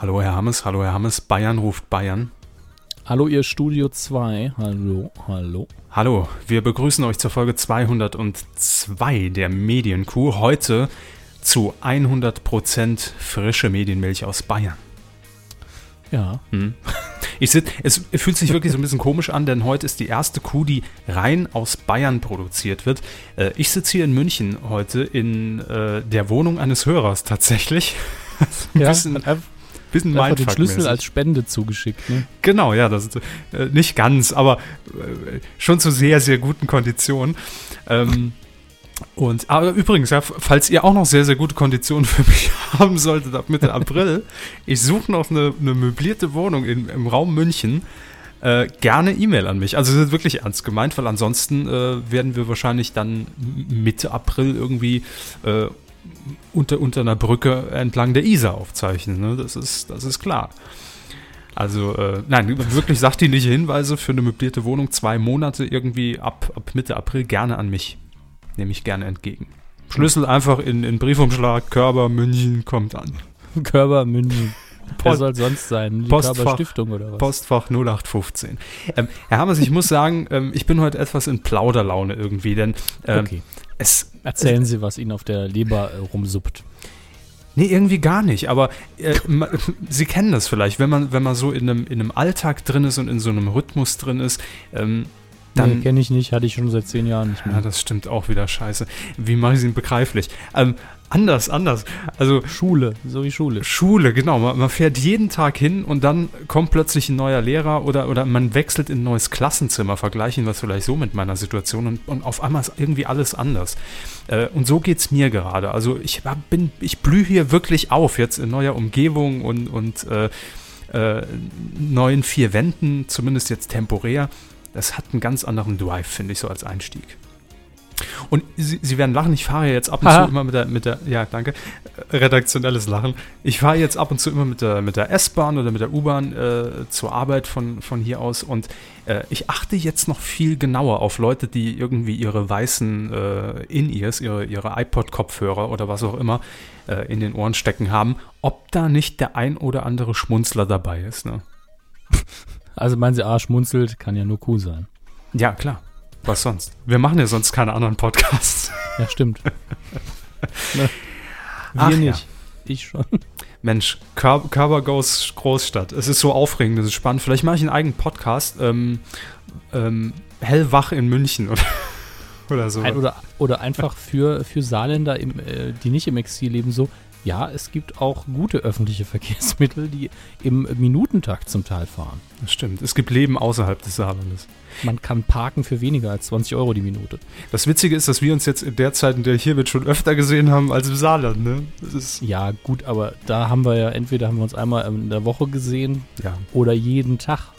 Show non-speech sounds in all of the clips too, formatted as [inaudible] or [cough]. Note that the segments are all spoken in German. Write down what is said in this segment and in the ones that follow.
Hallo Herr Hammes, hallo Herr Hammes, Bayern ruft Bayern. Hallo ihr Studio 2, hallo, hallo. Hallo, wir begrüßen euch zur Folge 202 der Medienkuh. Heute zu 100% frische Medienmilch aus Bayern. Ja. Hm. Ich sit, es fühlt sich wirklich so ein bisschen komisch an, denn heute ist die erste Kuh, die rein aus Bayern produziert wird. Äh, ich sitze hier in München heute in äh, der Wohnung eines Hörers tatsächlich. [laughs] ein ja, bisschen, bisschen Einfach den Schlüssel als Spende zugeschickt. Ne? Genau, ja, das ist äh, nicht ganz, aber äh, schon zu sehr, sehr guten Konditionen. Ähm, und aber übrigens, ja, falls ihr auch noch sehr, sehr gute Konditionen für mich [laughs] haben solltet ab Mitte April, ich suche noch eine, eine, möblierte Wohnung in, im Raum München. Äh, gerne E-Mail an mich. Also das ist wirklich ernst gemeint, weil ansonsten äh, werden wir wahrscheinlich dann Mitte April irgendwie äh, unter, unter einer Brücke entlang der Isar aufzeichnen. Ne? Das, ist, das ist klar. Also, äh, nein, wirklich sachdienliche Hinweise für eine möblierte Wohnung, zwei Monate irgendwie ab, ab Mitte April gerne an mich. Nehme ich gerne entgegen. Schlüssel einfach in, in Briefumschlag, Körper, München, kommt an. Körper, München. Wer soll sonst sein? Die Postfach, Stiftung oder was? Postfach 0815. Ähm, Herr Hammers, ich muss sagen, ähm, ich bin heute etwas in Plauderlaune irgendwie, denn ähm, okay. es, Erzählen Sie, was Ihnen auf der Leber äh, rumsuppt. Nee, irgendwie gar nicht. Aber äh, [laughs] Sie kennen das vielleicht, wenn man, wenn man so in einem, in einem Alltag drin ist und in so einem Rhythmus drin ist, ähm, dann. Nee, kenne ich nicht, hatte ich schon seit zehn Jahren nicht mehr. Ja, das stimmt auch wieder scheiße. Wie mache ich es Ihnen begreiflich? Ähm, Anders, anders. Also Schule, so wie Schule. Schule, genau. Man, man, fährt jeden Tag hin und dann kommt plötzlich ein neuer Lehrer oder, oder man wechselt in ein neues Klassenzimmer. Vergleichen wir es vielleicht so mit meiner Situation und, und auf einmal ist irgendwie alles anders. Äh, und so geht es mir gerade. Also ich bin, ich blühe hier wirklich auf jetzt in neuer Umgebung und, und äh, äh, neuen vier Wänden, zumindest jetzt temporär. Das hat einen ganz anderen Drive, finde ich, so als Einstieg. Und Sie, Sie, werden lachen, ich fahre jetzt ab und Aha. zu immer mit der, mit der, ja, danke, redaktionelles Lachen. Ich fahre jetzt ab und zu immer mit der, mit der S-Bahn oder mit der U-Bahn äh, zur Arbeit von, von hier aus und äh, ich achte jetzt noch viel genauer auf Leute, die irgendwie ihre weißen äh, In-Ears, ihre, ihre iPod-Kopfhörer oder was auch immer äh, in den Ohren stecken haben, ob da nicht der ein oder andere Schmunzler dabei ist, ne? Also meinen Sie, A, schmunzelt, kann ja nur cool sein. Ja, klar. Was sonst? Wir machen ja sonst keine anderen Podcasts. Ja, stimmt. [laughs] ne? Wir Ach, nicht. Ja. Ich schon. Mensch, Körper Goes Großstadt. Es ist so aufregend, es ist spannend. Vielleicht mache ich einen eigenen Podcast. Ähm, ähm, hellwach in München oder, [laughs] oder so. Oder, oder einfach für, für Saarländer, im, äh, die nicht im Exil leben, so ja, es gibt auch gute öffentliche [laughs] Verkehrsmittel, die im Minutentakt zum Teil fahren. Das stimmt. Es gibt Leben außerhalb des Saarlandes. Man kann parken für weniger als 20 Euro die Minute. Das Witzige ist, dass wir uns jetzt in der Zeit, in der ich hier bin, schon öfter gesehen haben als im Saarland. Ne? ja, gut, aber da haben wir ja, entweder haben wir uns einmal in der Woche gesehen ja. oder jeden Tag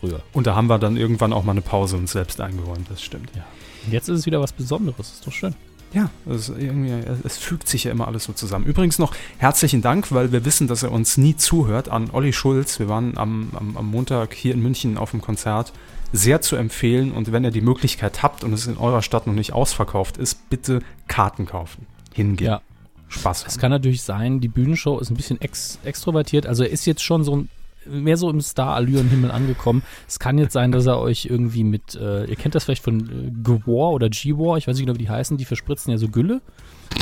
früher. Und da haben wir dann irgendwann auch mal eine Pause uns selbst eingeräumt, das stimmt. Ja. Und jetzt ist es wieder was Besonderes, das ist doch schön. Ja, es, irgendwie, es fügt sich ja immer alles so zusammen. Übrigens noch herzlichen Dank, weil wir wissen, dass er uns nie zuhört, an Olli Schulz. Wir waren am, am, am Montag hier in München auf dem Konzert. Sehr zu empfehlen und wenn ihr die Möglichkeit habt und es in eurer Stadt noch nicht ausverkauft ist, bitte Karten kaufen. Hingehen. Ja. Spaß. Es kann natürlich sein, die Bühnenshow ist ein bisschen ex extrovertiert. Also er ist jetzt schon so ein mehr so im Star-Allüren-Himmel angekommen. Es kann jetzt sein, dass er euch irgendwie mit, äh, ihr kennt das vielleicht von äh, Gwar oder G-War, ich weiß nicht genau, wie die heißen, die verspritzen ja so Gülle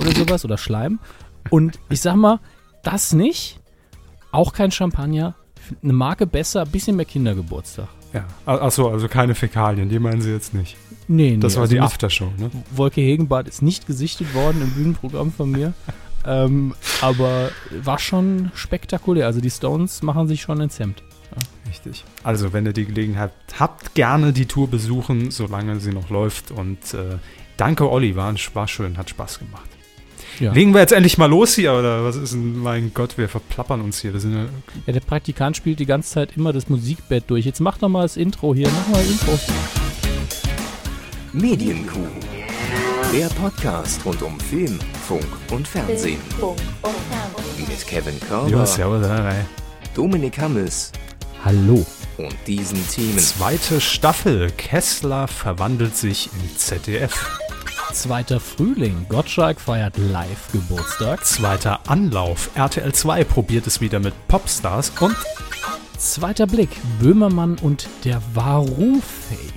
oder sowas oder Schleim. Und ich sag mal, das nicht, auch kein Champagner, eine Marke besser, ein bisschen mehr Kindergeburtstag. Ja, achso, also keine Fäkalien, die meinen sie jetzt nicht. Nee, nee. Das war also die Aftershow, ne? Wolke Hegenbart ist nicht gesichtet worden im Bühnenprogramm von mir. [laughs] Ähm, aber war schon spektakulär. Also die Stones machen sich schon ins Hemd. Ja. Richtig. Also, wenn ihr die Gelegenheit habt, gerne die Tour besuchen, solange sie noch läuft. Und äh, danke, Olli, war, war schön, hat Spaß gemacht. Ja. Legen wir jetzt endlich mal los hier, oder was ist denn, mein Gott, wir verplappern uns hier. Ja, ja, der Praktikant spielt die ganze Zeit immer das Musikbett durch. Jetzt mach doch mal das Intro hier, mach mal das Intro. Medienkuh. Der Podcast rund um Film, Funk und Fernsehen. Mit Kevin Körber, ja, servus, Dominik Hammes. Hallo. Und diesen Themen. Zweite Staffel. Kessler verwandelt sich in ZDF. Zweiter Frühling. Gottschalk feiert live Geburtstag. Zweiter Anlauf. RTL 2 probiert es wieder mit Popstars. Und Zweiter Blick. Böhmermann und der Varu-Fake.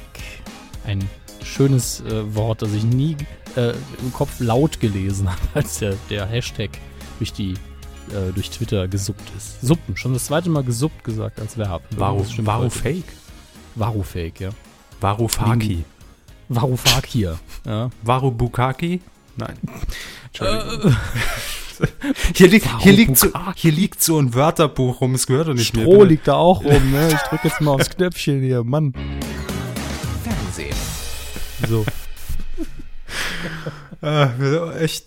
Ein schönes äh, Wort, das ich nie äh, im Kopf laut gelesen [laughs] habe, als der, der Hashtag durch die äh, durch Twitter gesuppt ist. Suppen, schon das zweite Mal gesuppt gesagt als Verb. Varu, Das stimmt Varu heute. Fake. Varu-Fake, ja. Varufaki. Varoufakir. Ja. Varubukaki? Nein. [laughs] Entschuldigung. [laughs] Hier liegt, hier, liegt so, hier liegt so ein Wörterbuch rum, es gehört doch nicht Stroh mehr. liegt da auch rum, ne? Ich drücke jetzt mal aufs Knöpfchen hier, Mann. Fernsehen. So. Äh, echt.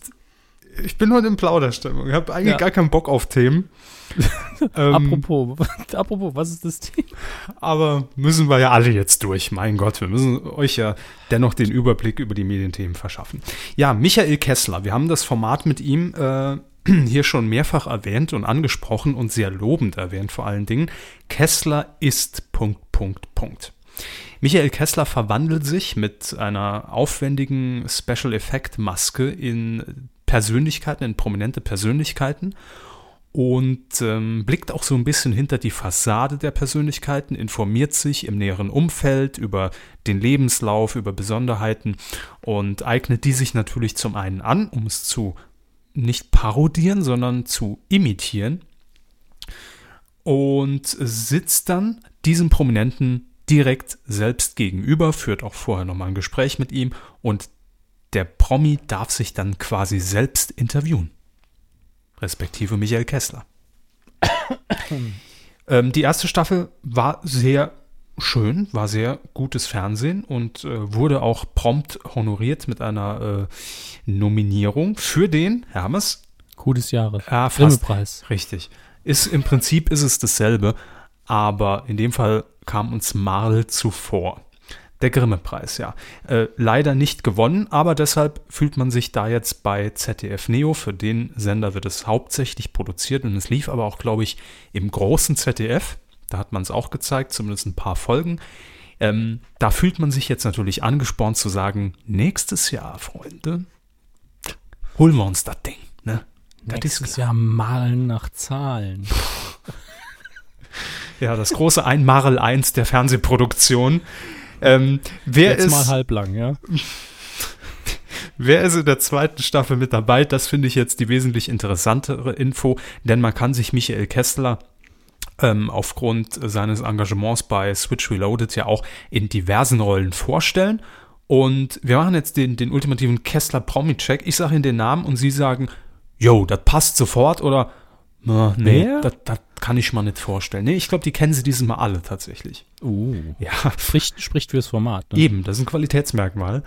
Ich bin heute in Plauderstimmung. Ich habe eigentlich Ja. gar keinen Bock auf Themen. [laughs] ähm, apropos, [laughs] apropos, was ist das Thema? aber müssen wir ja alle jetzt durch. Mein Gott, wir müssen euch ja dennoch den Überblick über die Medienthemen verschaffen. Ja, Michael Kessler. Wir haben das Format mit ihm äh, [clears throat] hier schon mehrfach erwähnt und angesprochen und sehr lobend erwähnt vor allen Dingen. Kessler ist Punkt, Punkt, Punkt. Michael Kessler verwandelt sich mit einer aufwendigen Special Effect Maske in Persönlichkeiten, in prominente Persönlichkeiten und ähm, blickt auch so ein bisschen hinter die Fassade der Persönlichkeiten, informiert sich im näheren Umfeld über den Lebenslauf, über Besonderheiten und eignet die sich natürlich zum einen an, um es zu nicht parodieren, sondern zu imitieren und sitzt dann diesem Prominenten direkt selbst gegenüber, führt auch vorher nochmal ein Gespräch mit ihm und der Promi darf sich dann quasi selbst interviewen. Respektive Michael Kessler. [coughs] ähm, die erste Staffel war sehr schön, war sehr gutes Fernsehen und äh, wurde auch prompt honoriert mit einer äh, Nominierung für den, Hermes, des Jahres. ja, fast, Grimme-Preis. Richtig. Ist, Im Prinzip ist es dasselbe, aber in dem Fall kam uns Marl zuvor. Der Grimme-Preis, ja. Äh, leider nicht gewonnen, aber deshalb fühlt man sich da jetzt bei ZDF Neo. Für den Sender wird es hauptsächlich produziert und es lief aber auch, glaube ich, im großen ZDF. Da hat man es auch gezeigt, zumindest ein paar Folgen. Ähm, da fühlt man sich jetzt natürlich angespornt zu sagen, nächstes Jahr, Freunde, holen wir uns das Ding. Ne? Das ist Nächstes Jahr malen nach Zahlen. [laughs] Ja, das große Einmarel 1 der Fernsehproduktion. Ähm, wer, Jetzt ist, mal halblang, ja. wer ist in der zweiten Staffel mit dabei? Das finde ich jetzt die wesentlich interessantere Info, denn man kann sich Michael Kessler ähm, aufgrund seines Engagements bei Switch Reloaded ja auch in diversen Rollen vorstellen. Und wir machen jetzt den, den ultimativen Kessler-Promi-Check. Ich sage Ihnen den Namen und Sie sagen, yo, das passt sofort oder na, nee, das das kann ich mir nicht vorstellen. Nee, ich glaube, die kennen Sie dieses Mal alle tatsächlich. Uh. Ja, Spricht, spricht fürs Format. Ne? Eben, das ist ein Qualitätsmerkmal.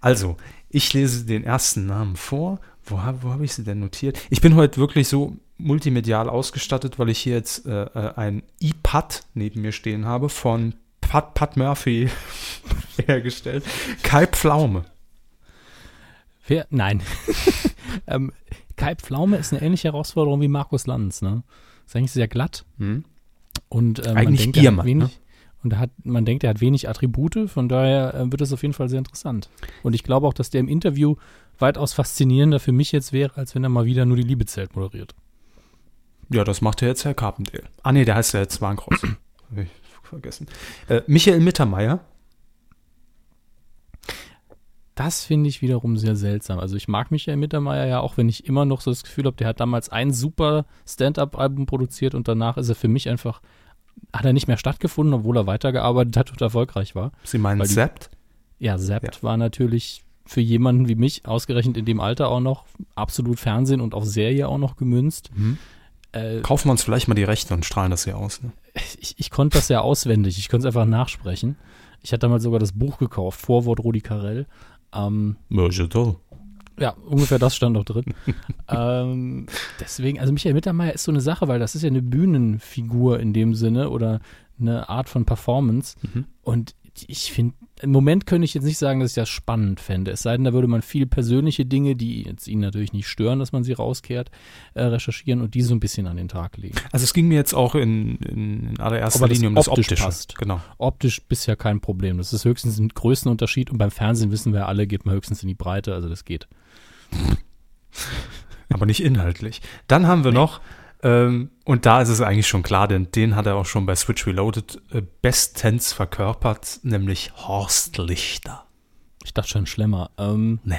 Also, ich lese den ersten Namen vor. Wo, hab- habe ich sie denn notiert? Ich bin heute wirklich so multimedial ausgestattet, weil ich hier jetzt äh, äh, ein iPad neben mir stehen habe von Pat, Pat Murphy [laughs] hergestellt. Kai Pflaume. Wer? Nein. [laughs] ähm, Kai Pflaume ist eine ähnliche Herausforderung wie Markus Lanz. Ne? Ist eigentlich sehr glatt Hm? und äh, man denkt, er hat Giermann, wenig. ne? Und hat, man denkt, er hat wenig Attribute, von daher äh, wird es auf jeden Fall sehr interessant. Und ich glaube auch, dass der im Interview weitaus faszinierender für mich jetzt wäre, als wenn er mal wieder nur die Liebe zählt moderiert. Ja, das macht ja jetzt Herr Carpendale. Ah nee, der heißt ja jetzt Warnkross. Hab ich vergessen. Äh, Michael Mittermeier. Das finde ich wiederum sehr seltsam. Also ich mag Michael Mittermeier ja auch, wenn ich immer noch so das Gefühl habe, der hat damals ein super Stand-up-Album produziert und danach ist er für mich einfach, hat er nicht mehr stattgefunden, obwohl er weitergearbeitet hat und erfolgreich war. Sie meinen Sept? Ja, Sept Ja. war natürlich für jemanden wie mich, ausgerechnet in dem Alter auch noch, absolut Fernsehen und auf Serie auch noch gemünzt. Mhm. Äh, Kaufen wir uns vielleicht mal die Rechte und strahlen das hier aus. Ne? ich, ich konnte das ja auswendig, ich konnte es einfach nachsprechen. Ich hatte damals sogar das Buch gekauft, Vorwort Rudi Carell. Ähm, Ja, toll. Ja, ungefähr das stand noch drin. [laughs] ähm, deswegen, also Michael Mittermeier ist so eine Sache, weil das ist ja eine Bühnenfigur in dem Sinne oder eine Art von Performance. Mhm. Und ich finde, im Moment könnte ich jetzt nicht sagen, dass ich das spannend fände. Es sei denn, da würde man viel persönliche Dinge, die jetzt ihn natürlich nicht stören, dass man sie rauskehrt, äh, recherchieren und die so ein bisschen an den Tag legen. Also es ging mir jetzt auch in, in allererster Linie um das optisch passt. Genau. Optisch bisher kein Problem. Das ist höchstens ein Größenunterschied und beim Fernsehen wissen wir alle, geht man höchstens in die Breite, also das geht. aber nicht inhaltlich. Dann haben wir noch, ähm, und da ist es eigentlich schon klar, denn den hat er auch schon bei Switch Reloaded äh, bestens verkörpert, nämlich Horst Lichter. Ich dachte schon schlimmer. Ähm, Nee.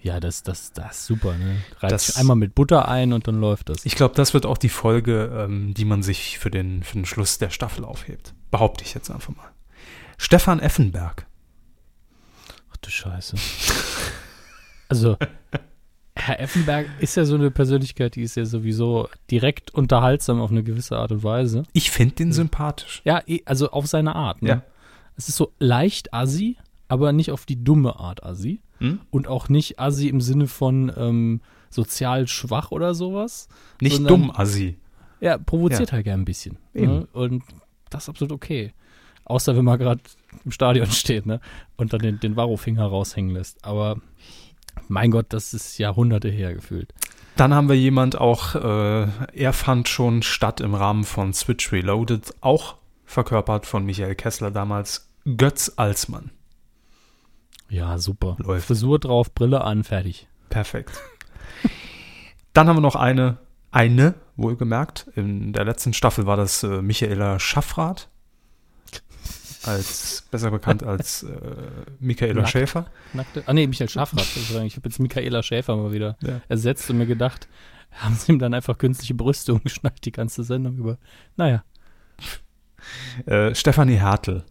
ja, das, das, das ist super, ne? Sich einmal mit Butter ein und dann läuft das. Ich glaube, das wird auch die Folge, ähm, die man sich für den, für den Schluss der Staffel aufhebt. Behaupte ich jetzt einfach mal. Stefan Effenberg. Ach du Scheiße. [laughs] Also, Herr Effenberg ist ja so eine Persönlichkeit, die ist ja sowieso direkt unterhaltsam auf eine gewisse Art und Weise. Ich finde den sympathisch. Ja, eh, also auf seine Art. Ne? Ja. Es ist so leicht assi, aber nicht auf die dumme Art assi. Hm? Und auch nicht assi im Sinne von ähm, sozial schwach oder sowas. Nicht Sondern- dumm, Assi. Ja, provoziert halt gern ein bisschen. Ne? Und das ist absolut okay. Außer wenn man gerade im Stadion [laughs] steht, ne? Und dann den, den Varrofinger raushängen lässt. Aber mein Gott, das ist Jahrhunderte her gefühlt. Dann haben wir jemand auch, äh, er fand schon statt im Rahmen von Switch Reloaded, auch verkörpert von Michael Kessler damals, Götz Alsmann. Ja, super. Läuft. Frisur drauf, Brille an, fertig. Perfekt. Dann haben wir noch eine, eine, wohlgemerkt. In der letzten Staffel war das äh, Michaela Schaffrath. Als, besser bekannt als äh, Michaela Nackt. Schäfer. Nackte. Ah nee, Michael sozusagen. Ich habe jetzt Michaela Schäfer mal wieder Ja. ersetzt und mir gedacht, haben sie ihm dann einfach künstliche Brüste umgeschnallt, die ganze Sendung über. Naja. Äh, Stefanie Hertel.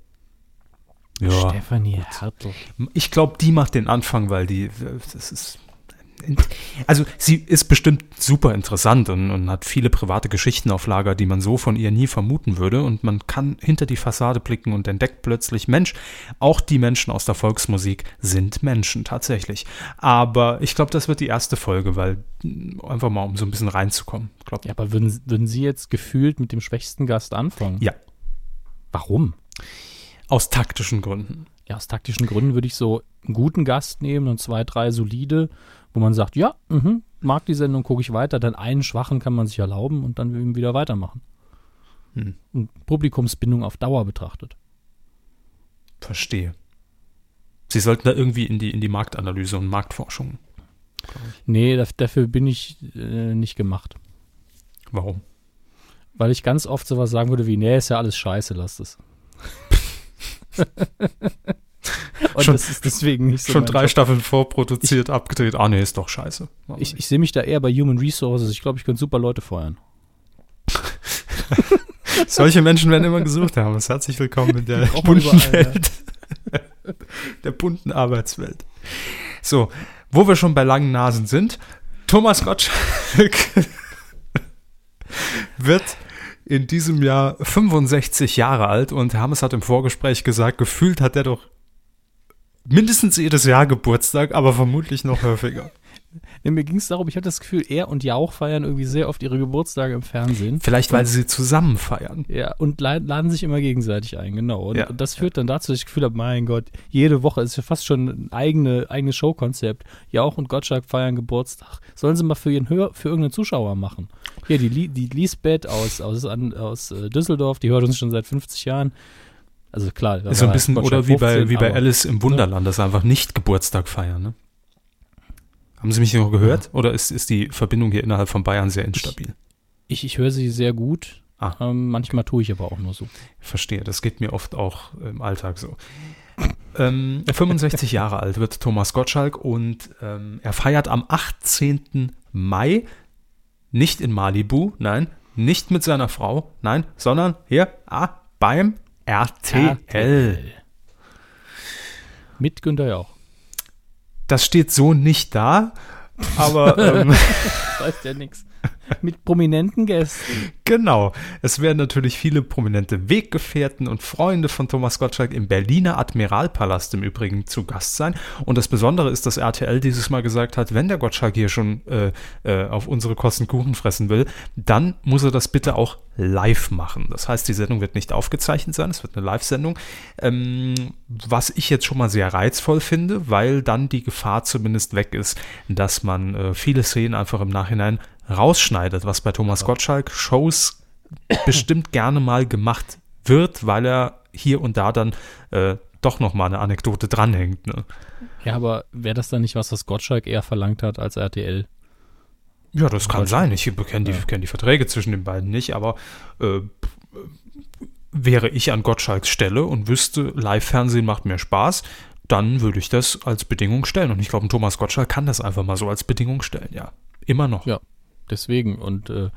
Ja, Stefanie Hertel. ich glaube, die macht den Anfang, weil die, das ist, also sie ist bestimmt super interessant und, und hat viele private Geschichten auf Lager, die man so von ihr nie vermuten würde. Und man kann hinter die Fassade blicken und entdeckt plötzlich, Mensch, auch die Menschen aus der Volksmusik sind Menschen tatsächlich. Aber ich glaube, das wird die erste Folge, weil mh, einfach mal, um so ein bisschen reinzukommen. Glaub, Ja, aber würden, würden Sie jetzt gefühlt mit dem schwächsten Gast anfangen? Ja. Warum? Aus taktischen Gründen. Ja, aus taktischen Gründen würde ich so einen guten Gast nehmen und zwei, drei solide, wo man sagt, ja, mhm, mag die Sendung, gucke ich weiter. Dann einen schwachen kann man sich erlauben und dann eben wieder weitermachen. Hm. Und Publikumsbindung auf Dauer betrachtet. Verstehe. Sie sollten da irgendwie in die, in die Marktanalyse und Marktforschung. Nee, daf- dafür bin ich äh, nicht gemacht. Warum? Weil ich ganz oft sowas sagen würde wie, nee, ist ja alles scheiße, lasst es. [laughs] [laughs] Und Schon- das ist deswegen nicht so Schon drei Job. Staffeln vorproduziert, abgedreht. Ah, nee, ist doch scheiße. Ich, ich sehe mich da eher bei Human Resources. Ich glaube, ich könnte super Leute feuern. [laughs] Solche Menschen werden immer gesucht haben. Herzlich willkommen in der bunten überall, ja. Welt. [laughs] der bunten Arbeitswelt. So, wo wir schon bei langen Nasen sind, Thomas Gottschalk wird in diesem Jahr 65 Jahre alt und Hermes hat im Vorgespräch gesagt, gefühlt hat er doch mindestens jedes Jahr Geburtstag, aber vermutlich noch häufiger. Nee, mir ging es darum, ich hatte das Gefühl, er und Jauch feiern irgendwie sehr oft ihre Geburtstage im Fernsehen. Vielleicht, weil sie zusammen feiern. Ja, und la- laden sich immer gegenseitig ein, genau. Und, Ja. und das führt dann dazu, dass ich das Gefühl habe, mein Gott, jede Woche ist ja fast schon ein eigene, eigenes Showkonzept. Jauch und Gottschalk feiern Geburtstag. Sollen sie mal für ihren Hör, für irgendeinen Zuschauer machen. Hier, die, die Lisbeth aus, aus, aus äh, Düsseldorf, die hört uns schon seit 50 Jahren. Also klar, Ist so ein bisschen, oder wie bei, 15, wie bei Alice im Wunderland, dass sie einfach nicht Geburtstag feiern, ne? Haben Sie mich noch gehört? Oder ist, ist die Verbindung hier innerhalb von Bayern sehr instabil? Ich, ich höre sie sehr gut. Ah. Ähm, manchmal tue ich aber auch nur so. Verstehe, das geht mir oft auch im Alltag so. Ähm, [laughs] 65 Jahre alt wird Thomas Gottschalk und ähm, er feiert am 18. Mai nicht in Malibu, nein, nicht mit seiner Frau, nein, sondern hier ah, beim RTL. Mit Günther Jauch. Das steht so nicht da, aber [laughs] ähm, Weiß ja nix. [laughs] Mit prominenten Gästen. Genau. Es werden natürlich viele prominente Weggefährten und Freunde von Thomas Gottschalk im Berliner Admiralpalast im Übrigen zu Gast sein. Und das Besondere ist, dass RTL dieses Mal gesagt hat, wenn der Gottschalk hier schon äh, äh, auf unsere Kosten Kuchen fressen will, dann muss er das bitte auch live machen. Das heißt, die Sendung wird nicht aufgezeichnet sein, es wird eine Live-Sendung. Ähm, was ich jetzt schon mal sehr reizvoll finde, weil dann die Gefahr zumindest weg ist, dass man äh, viele Szenen einfach im Nachhinein rausschneidet, was bei Thomas Gottschalk Shows bestimmt gerne mal gemacht wird, weil er hier und da dann äh, doch noch mal eine Anekdote dranhängt. Ne? Ja, aber wäre das dann nicht was, was Gottschalk eher verlangt hat als RTL? Ja, das kann sein. Ich kenne die, ja. kenn die Verträge zwischen den beiden nicht, aber äh, wäre ich an Gottschalks Stelle und wüsste, Live-Fernsehen macht mir Spaß, dann würde ich das als Bedingung stellen. Und ich glaube, Thomas Gottschalk kann das einfach mal so als Bedingung stellen, ja. Immer noch. Ja, deswegen. Und äh,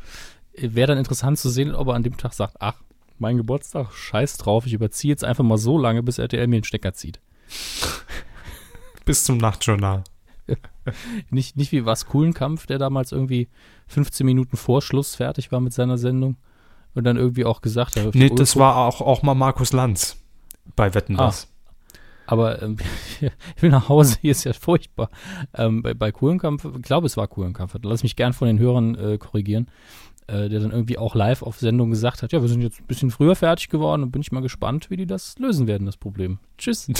wäre dann interessant zu sehen, ob er an dem Tag sagt, ach, mein Geburtstag, scheiß drauf, ich überziehe jetzt einfach mal so lange, bis RTL mir den Stecker zieht. [laughs] bis zum Nachtjournal. [laughs] nicht, nicht wie was Kampf, der damals irgendwie 15 Minuten vor Schluss fertig war mit seiner Sendung und dann irgendwie auch gesagt hat. Nee, das war auch, auch mal Markus Lanz bei Wetten ah, aber ähm, [laughs] ich will nach Hause, hier ist ja furchtbar. Ähm, bei, bei Kuhlenkampf, ich glaube, es war Kuhlenkampf, lass mich gern von den Hörern äh, korrigieren, äh, der dann irgendwie auch live auf Sendung gesagt hat, ja, wir sind jetzt ein bisschen früher fertig geworden und bin ich mal gespannt, wie die das lösen werden, das Problem. Tschüss. [laughs]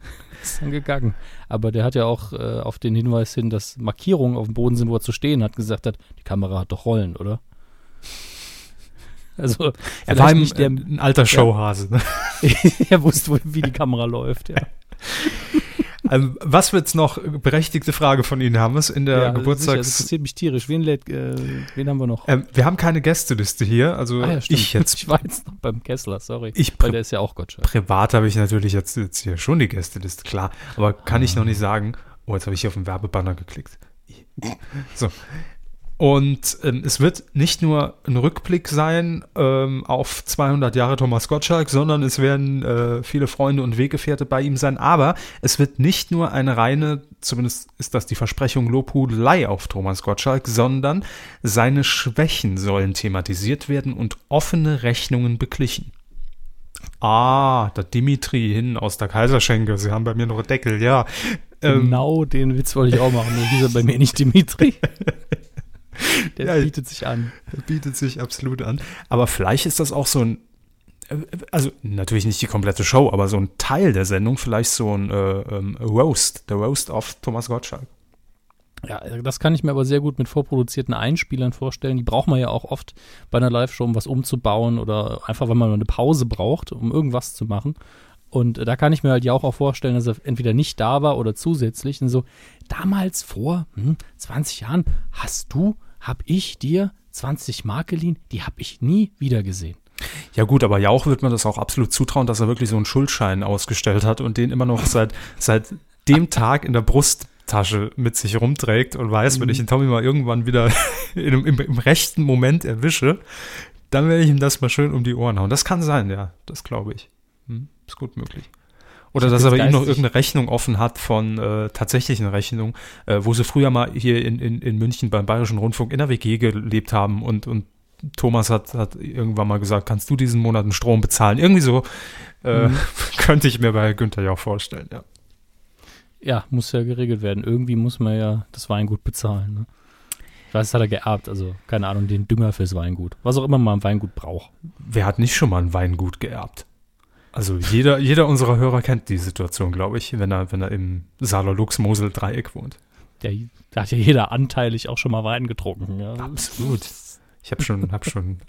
[laughs] ist dann gegangen. Aber der hat ja auch äh, auf den Hinweis hin, dass Markierungen auf dem Boden sind, wo er zu stehen hat, gesagt hat, die Kamera hat doch Rollen, oder? Also, er war nicht der, ein alter Showhase. Ne? [laughs] er wusste, wie die Kamera läuft, ja. Also, [laughs] was wird's noch? Berechtigte Frage von Ihnen haben wir es in der ja, Geburtstags. Das interessiert mich tierisch. Wen, lädt, äh, wen haben wir noch? Ähm, wir haben keine Gästeliste hier. Also ah, ja, ich jetzt. [laughs] Ich war jetzt noch beim Kessler, sorry. Ich weil der ist ja auch Gottschalk. Privat habe ich natürlich jetzt, jetzt hier schon die Gästeliste, klar. Aber kann ah. ich noch nicht sagen. Oh, jetzt habe ich hier auf den Werbebanner geklickt. So, und ähm, es wird nicht nur ein Rückblick sein ähm, auf 200 Jahre Thomas Gottschalk, sondern es werden äh, viele Freunde und Weggefährte bei ihm sein. Aber es wird nicht nur eine reine, zumindest ist das die Versprechung, Lobhudelei auf Thomas Gottschalk, sondern seine Schwächen sollen thematisiert werden und offene Rechnungen beglichen. Ah, der Dimitri hin aus der Kaiserschenke. Sie haben bei mir noch einen Deckel, ja. Ähm, genau den Witz wollte ich auch machen, nur hieß er bei mir nicht Dimitri. [laughs] [laughs] Der ja, bietet sich an. Der bietet sich absolut an. Aber vielleicht ist das auch so ein, äh, also natürlich nicht die komplette Show, aber so ein Teil der Sendung, vielleicht so ein äh, ähm, Roast, der Roast of Thomas Gottschalk. Ja, das kann ich mir aber sehr gut mit vorproduzierten Einspielern vorstellen. Die braucht man ja auch oft bei einer Live-Show, um was umzubauen oder einfach, wenn man eine Pause braucht, um irgendwas zu machen. Und da kann ich mir halt ja auch, auch vorstellen, dass er entweder nicht da war oder zusätzlich. Und so, damals vor hm, 20 Jahren hast du habe ich dir 20 Mark geliehen, die habe ich nie wieder gesehen. Ja gut, aber Jauch wird man das auch absolut zutrauen, dass er wirklich so einen Schuldschein ausgestellt hat und den immer noch seit, seit dem Tag in der Brusttasche mit sich rumträgt und weiß, mhm. wenn ich den Tommy mal irgendwann wieder [laughs] im, im, im, rechten Moment erwische, dann werde ich ihm das mal schön um die Ohren hauen. Das kann sein, ja, das glaube ich. Hm, ist gut möglich. Oder dass er bei ihm noch irgendeine Rechnung offen hat von äh, tatsächlichen Rechnungen, äh, wo sie früher mal hier in, in, in München beim Bayerischen Rundfunk in der WG gelebt haben und, und Thomas hat, hat irgendwann mal gesagt, kannst du diesen Monat einen Strom bezahlen? Irgendwie so äh, mhm. [laughs] könnte ich mir bei Günther ja auch vorstellen, ja. Ja, muss ja geregelt werden. Irgendwie muss man ja das Weingut bezahlen. Ne? Ich weiß, das hat er geerbt, also keine Ahnung, den Dünger fürs Weingut. Was auch immer man ein Weingut braucht. Wer hat nicht schon mal ein Weingut geerbt? Also jeder, jeder unserer Hörer kennt die Situation, glaube ich, wenn er, wenn er im Saarlux-Mosel-Dreieck wohnt. Ja, da hat ja jeder anteilig auch schon mal Wein getrunken. Ja. Absolut. Ich habe schon, hab schon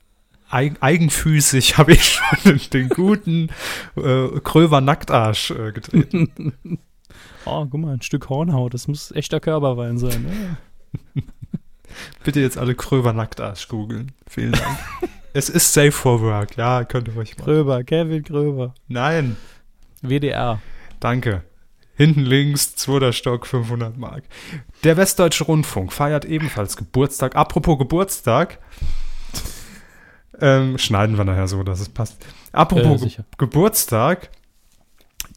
eigenfüßig habe ich schon den guten äh, Kröver Nacktarsch äh, getreten. [laughs] oh, guck mal, ein Stück Hornhaut, das muss echter Körperwein sein. Ja. [laughs] Bitte jetzt alle Kröver Nacktarsch googeln. Vielen Dank. [laughs] Es ist safe for work, ja, könnt ihr euch mal. Gröber, Kevin Gröber. Nein. WDR. Danke. Hinten links, zweiter Stock, 500 Mark. Der Westdeutsche Rundfunk feiert ebenfalls Geburtstag. Apropos Geburtstag. Ähm, schneiden wir nachher so, dass es passt. Apropos äh, Ge Geburtstag.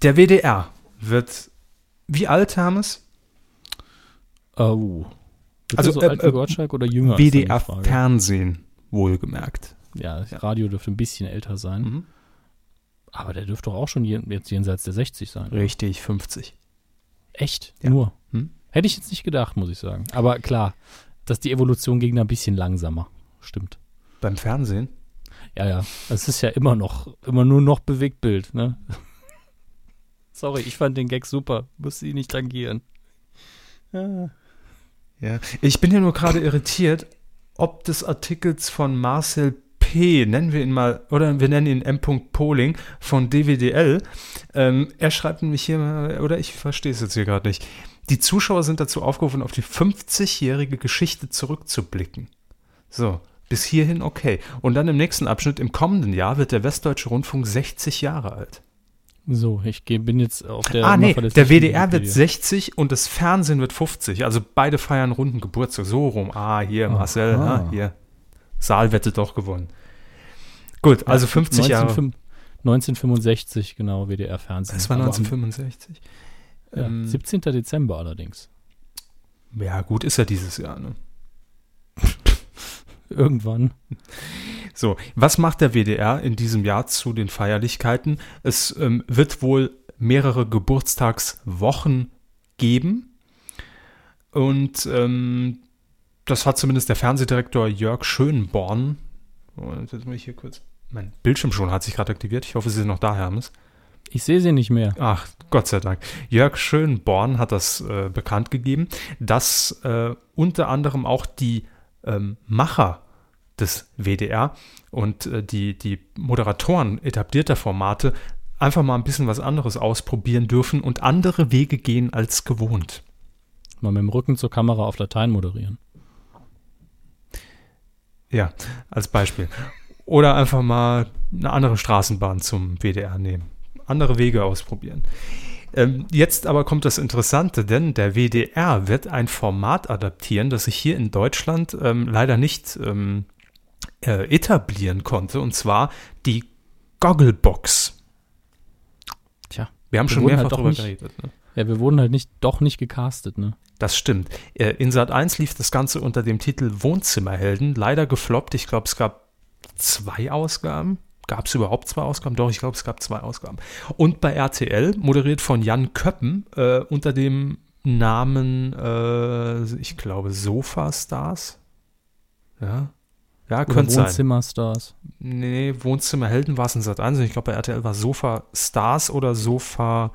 Der WDR wird, wie alt, Hermes? Oh. Wird Also, so äh, alt wie äh, oder jünger? Frage. WDR-Fernsehen, wohlgemerkt. Ja, das Radio dürfte ein bisschen älter sein. Mhm. Aber der dürfte doch auch schon jen- jetzt jenseits der 60 sein. Richtig, 50. Echt? Ja. Nur? Hm? Hätte ich jetzt nicht gedacht, muss ich sagen. Aber klar, dass die Evolution ging da ein bisschen langsamer. Stimmt. Beim Fernsehen? Ja, ja. Es ist ja immer noch, immer nur noch Bewegtbild, ne? [laughs] Sorry, ich fand den Gag super. Muss sie nicht tangieren. Ja. Ja. Ich bin ja nur gerade irritiert, ob des Artikels von Marcel P., nennen wir ihn mal, oder wir nennen ihn M. Poling von DWDL. Ähm, er schreibt nämlich hier mal, oder ich verstehe es jetzt hier gerade nicht. Die Zuschauer sind dazu aufgerufen, auf die 50-jährige Geschichte zurückzublicken. So, bis hierhin okay. Und dann im nächsten Abschnitt, im kommenden Jahr, wird der Westdeutsche Rundfunk 60 Jahre alt. So, ich bin jetzt auf der. ah, nee, der WDR wird Wikipedia. 60 und das Fernsehen wird 50. Also beide feiern runden Geburtstag. So rum. Ah, hier, Marcel, ah, hier. Saalwette doch gewonnen. Gut, also 50 Jahre. 1905 1965, genau, WDR-Fernsehen. Das war Aber am- 1965. Ja, Ähm, 17. Dezember allerdings. Ja, gut, ist ja dieses Jahr. Ne? [laughs] Irgendwann. So, was macht der WDR in diesem Jahr zu den Feierlichkeiten? Es ähm, wird wohl mehrere Geburtstagswochen geben. Und ähm, das hat zumindest der Fernsehdirektor Jörg Schönborn. Und jetzt muss ich hier kurz. Mein Bildschirm schon hat sich gerade aktiviert. Ich hoffe, Sie sind noch da, Hermes. Ich sehe sie nicht mehr. Ach, Gott sei Dank. Jörg Schönborn hat das äh, bekannt gegeben, dass äh, unter anderem auch die ähm, Macher des WDR und äh, die, die Moderatoren etablierter Formate einfach mal ein bisschen was anderes ausprobieren dürfen und andere Wege gehen als gewohnt. Mal mit dem Rücken zur Kamera auf Latein moderieren. Ja, als Beispiel. Oder einfach mal eine andere Straßenbahn zum WDR nehmen. Andere Wege ausprobieren. Ähm, jetzt aber kommt das Interessante, denn der WDR wird ein Format adaptieren, das sich hier in Deutschland ähm, leider nicht ähm, äh, etablieren konnte, und zwar die Gogglebox. Tja. Wir haben Wir schon mehrfach halt darüber nicht- geredet. Ne? Ja, wir wurden halt nicht, doch nicht gecastet, ne? Das stimmt. Äh, In Sat 1 lief das Ganze unter dem Titel Wohnzimmerhelden. Leider gefloppt. Ich glaube, es gab zwei Ausgaben. Gab es überhaupt zwei Ausgaben? Doch, ich glaube, es gab zwei Ausgaben. Und bei RTL, moderiert von Jan Köppen, äh, unter dem Namen, äh, ich glaube, Sofa-Stars. Ja. Ja, Oder könnte sein. Wohnzimmerstars. Nee, Wohnzimmerhelden war es in Sat 1. Ich glaube, bei RTL war Sofa Stars oder Sofa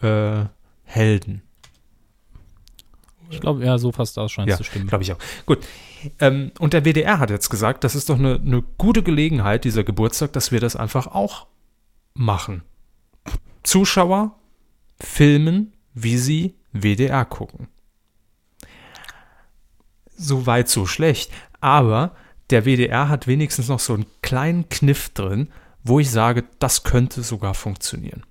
äh, Helden. Ich glaube, ja, Sofastars scheint Ja, zu stimmen. glaube ich auch. Gut. Ähm, und der WDR hat jetzt gesagt, das ist doch eine, eine gute Gelegenheit, dieser Geburtstag, dass wir das einfach auch machen. Zuschauer filmen, wie sie WDR gucken. So weit, so schlecht. Aber der WDR hat wenigstens noch so einen kleinen Kniff drin, wo ich sage, das könnte sogar funktionieren.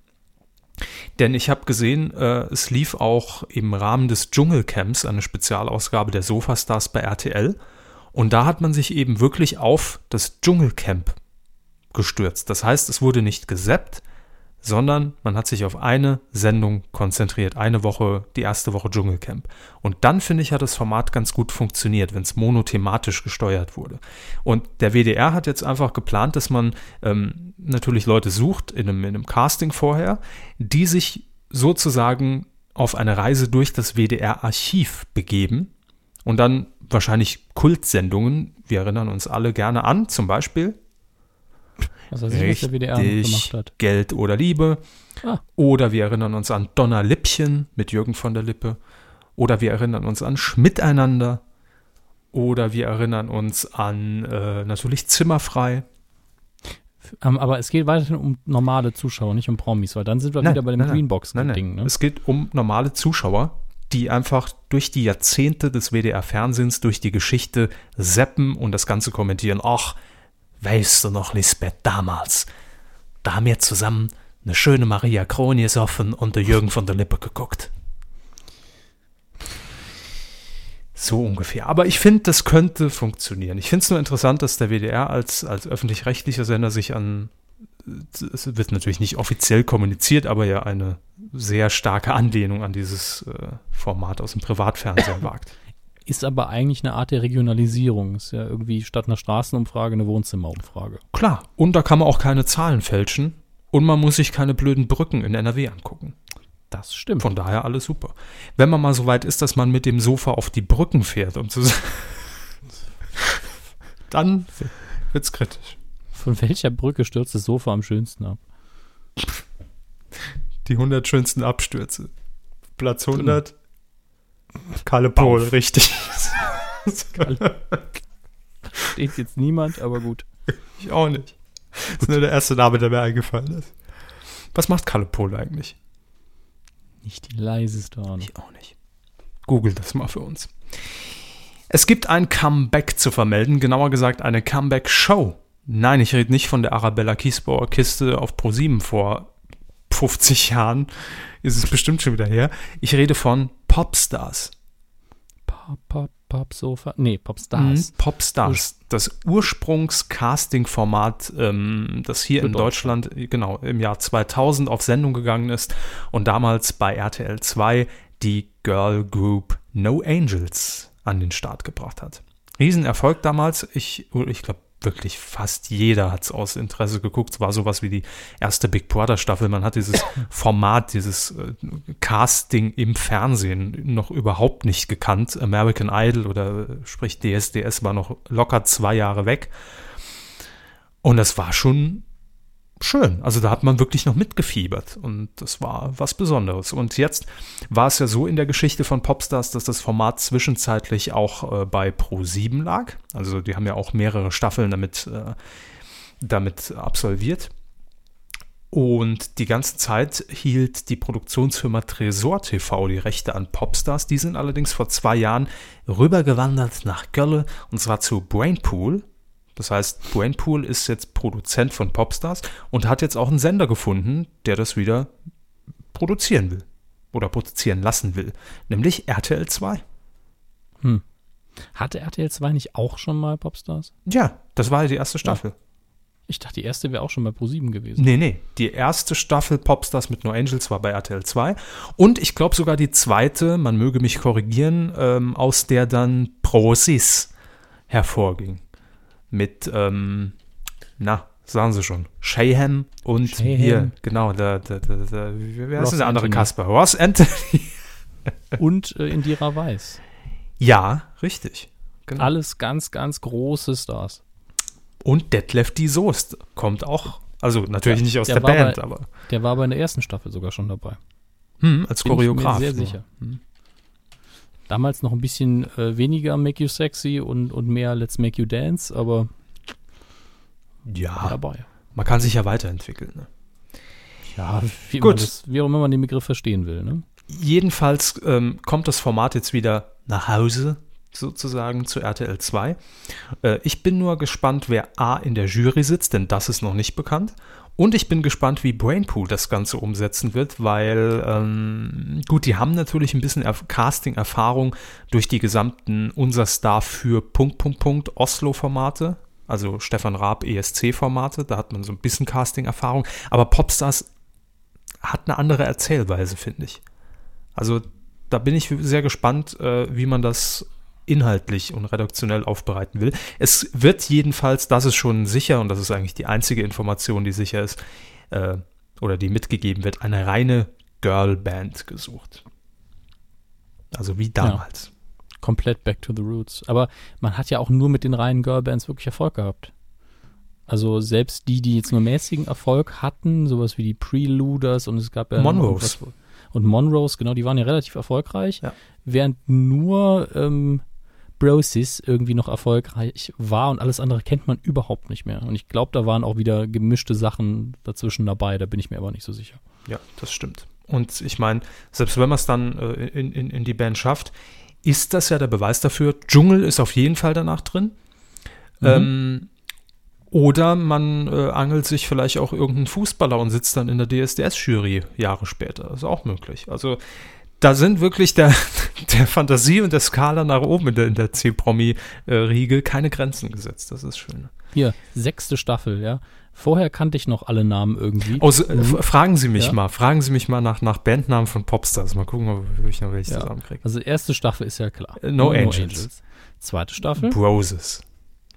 Denn ich habe gesehen, äh, es lief auch im Rahmen des Dschungelcamps eine Spezialausgabe der Sofastars bei RTL. Und da hat man sich eben wirklich auf das Dschungelcamp gestürzt. Das heißt, es wurde nicht gesappt, sondern man hat sich auf eine Sendung konzentriert. Eine Woche, die erste Woche Dschungelcamp. Und dann, finde ich, hat das Format ganz gut funktioniert, wenn es monothematisch gesteuert wurde. Und der WDR hat jetzt einfach geplant, dass man ähm, natürlich Leute sucht in einem, in einem Casting vorher, die sich sozusagen auf eine Reise durch das WDR-Archiv begeben und dann wahrscheinlich Kultsendungen, wir erinnern uns alle gerne an, zum Beispiel Was weiß ich, was der WDR Richtig, gemacht hat. Geld oder Liebe. Ah. Oder wir erinnern uns an Donnerlippchen mit Jürgen von der Lippe. Oder wir erinnern uns an Schmiteinander. Oder wir erinnern uns an äh, natürlich Zimmerfrei. Ähm, aber es geht weiterhin um normale Zuschauer, nicht um Promis, weil dann sind wir Nein, wieder bei dem. Greenbox-Ding, ne? Es geht um normale Zuschauer, die einfach durch die Jahrzehnte des WDR-Fernsehens, durch die Geschichte seppen und das Ganze kommentieren. Ach, weißt du noch, Lisbeth, damals, da haben wir zusammen eine schöne Maria Kron gesoffen und der Jürgen von der Lippe geguckt. So ungefähr. Aber ich finde, das könnte funktionieren. Ich finde es nur interessant, dass der WDR als, als öffentlich-rechtlicher Sender sich an, es wird natürlich nicht offiziell kommuniziert, aber ja eine sehr starke Anlehnung an dieses äh, Format aus dem Privatfernsehen [coughs] wagt. Ist aber eigentlich eine Art der Regionalisierung. Ist ja irgendwie statt einer Straßenumfrage eine Wohnzimmerumfrage. Klar. Und da kann man auch keine Zahlen fälschen. Und man muss sich keine blöden Brücken in NRW angucken. Das stimmt. Von daher alles super. Wenn man mal so weit ist, dass man mit dem Sofa auf die Brücken fährt, um zu [laughs] dann wird's kritisch. Von welcher Brücke stürzt das Sofa am schönsten ab? Die 100 schönsten Abstürze. Platz 100. Kalle Paul, richtig. Steht jetzt niemand, aber gut. Ich auch nicht. Das ist nur der erste Name, der mir eingefallen ist. Was macht Kalle Pohl eigentlich? Nicht die leiseste Ahnung. Ich auch nicht. Google das mal für uns. Es gibt ein Comeback zu vermelden, genauer gesagt eine Comeback-Show. Nein, ich rede nicht von der Arabella Kiesbauer Kiste auf ProSieben vor 50 Jahren. Ist es bestimmt schon wieder her. Ich rede von Popstars. Pop, Pop, Popsofa? Nee, Popstars. Mhm, Popstars. Das Ursprungs-Casting-Format, ähm, das hier Für in Deutschland, genau, im Jahr 2000 auf Sendung gegangen ist und damals bei RTL 2 die Girl Group No Angels an den Start gebracht hat. Riesenerfolg damals. Ich, ich glaube, wirklich fast jeder hat es aus Interesse geguckt. Es war sowas wie die erste Big Brother Staffel. Man hat dieses [laughs] Format, dieses äh, Casting im Fernsehen noch überhaupt nicht gekannt. American Idol oder äh, sprich DSDS war noch locker zwei Jahre weg. Und das war schon schön. Also da hat man wirklich noch mitgefiebert und das war was Besonderes. Und jetzt war es ja so in der Geschichte von Popstars, dass das Format zwischenzeitlich auch äh, bei Pro7 lag. Also die haben ja auch mehrere Staffeln damit, äh, damit absolviert. Und die ganze Zeit hielt die Produktionsfirma Tresor TV die Rechte an Popstars. Die sind allerdings vor zwei Jahren rübergewandert nach Gölle und zwar zu Brainpool. Das heißt, Brainpool ist jetzt Produzent von Popstars und hat jetzt auch einen Sender gefunden, der das wieder produzieren will oder produzieren lassen will, nämlich RTL 2. Hm. Hatte RTL 2 nicht auch schon mal Popstars? Ja, das war ja die erste Staffel. Ich dachte, die erste wäre auch schon bei Pro7 gewesen. Nee, nee. Die erste Staffel Popstars mit No Angels war bei RTL 2. Und ich glaube sogar die zweite, man möge mich korrigieren, ähm, aus der dann Prosis hervorging. Mit, ähm, na, sagen sie schon, Shayham und Shayham. hier, genau, der, der, der, der wer ist der andere. Kasper? Ross Anthony. [laughs] Und äh, Indira Weiß. Ja, richtig. Genau. Alles ganz, ganz große Stars. Und Detlef die Soest kommt auch, also natürlich Ja, nicht aus der der, Band, bei- aber Der war bei in der ersten Staffel sogar schon dabei. hm, als Bin ich Choreograf. mir sehr sicher. Hm. Damals noch ein bisschen äh, weniger Make You Sexy und, und mehr Let's Make You Dance, aber Ja, dabei. man kann sich ja weiterentwickeln. Ne? Ja, wie, Gut. Das, wie auch immer man den Begriff verstehen will. Ne? Jedenfalls ähm, kommt das Format jetzt wieder nach Hause, sozusagen, zu RTL 2. Äh, ich bin nur gespannt, wer A in der Jury sitzt, denn das ist noch nicht bekannt. Und ich bin gespannt, wie Brainpool das Ganze umsetzen wird, weil, ähm, gut, die haben natürlich ein bisschen Erf Casting-Erfahrung durch die gesamten Unser Star für Punkt, Punkt, Punkt Oslo-Formate, also Stefan Raab ESC-Formate, da hat man so ein bisschen Casting-Erfahrung. Aber Popstars hat eine andere Erzählweise, finde ich. Also da bin ich sehr gespannt, äh, wie man das inhaltlich und redaktionell aufbereiten will. Es wird jedenfalls, das ist schon sicher und das ist eigentlich die einzige Information, die sicher ist äh, oder die mitgegeben wird, eine reine Girlband gesucht. Also wie damals. Komplett back to the roots. Aber man hat ja auch nur mit den reinen Girlbands wirklich Erfolg gehabt. Also selbst die, die jetzt nur mäßigen Erfolg hatten, sowas wie die Preluders und es gab ja was- und Monrose, genau, die waren ja relativ erfolgreich, Ja. während nur ähm, Brosis irgendwie noch erfolgreich war und alles andere kennt man überhaupt nicht mehr. Und ich glaube, da waren auch wieder gemischte Sachen dazwischen dabei, da bin ich mir aber nicht so sicher. Ja, das stimmt. Und ich meine, selbst wenn man es dann äh, in, in, in die Band schafft, ist das ja der Beweis dafür. Dschungel ist auf jeden Fall danach drin. Mhm. Ähm, oder man äh, angelt sich vielleicht auch irgendeinen Fußballer und sitzt dann in der DSDS-Jury Jahre später. Das ist auch möglich. Also da sind wirklich der, [laughs] der Fantasie und der Skala nach oben in der, in der C-Promi-Riegel keine Grenzen gesetzt. Das ist schön. Hier, sechste Staffel, ja. Vorher kannte ich noch alle Namen irgendwie. Oh, so, äh, Mhm. fragen Sie mich Ja. mal, fragen Sie mich mal nach, nach Bandnamen von Popstars. Mal gucken, ob ich noch welche Ja. zusammenkriege. Also erste Staffel ist ja klar. Äh, No Angels. Zweite Staffel. Broses.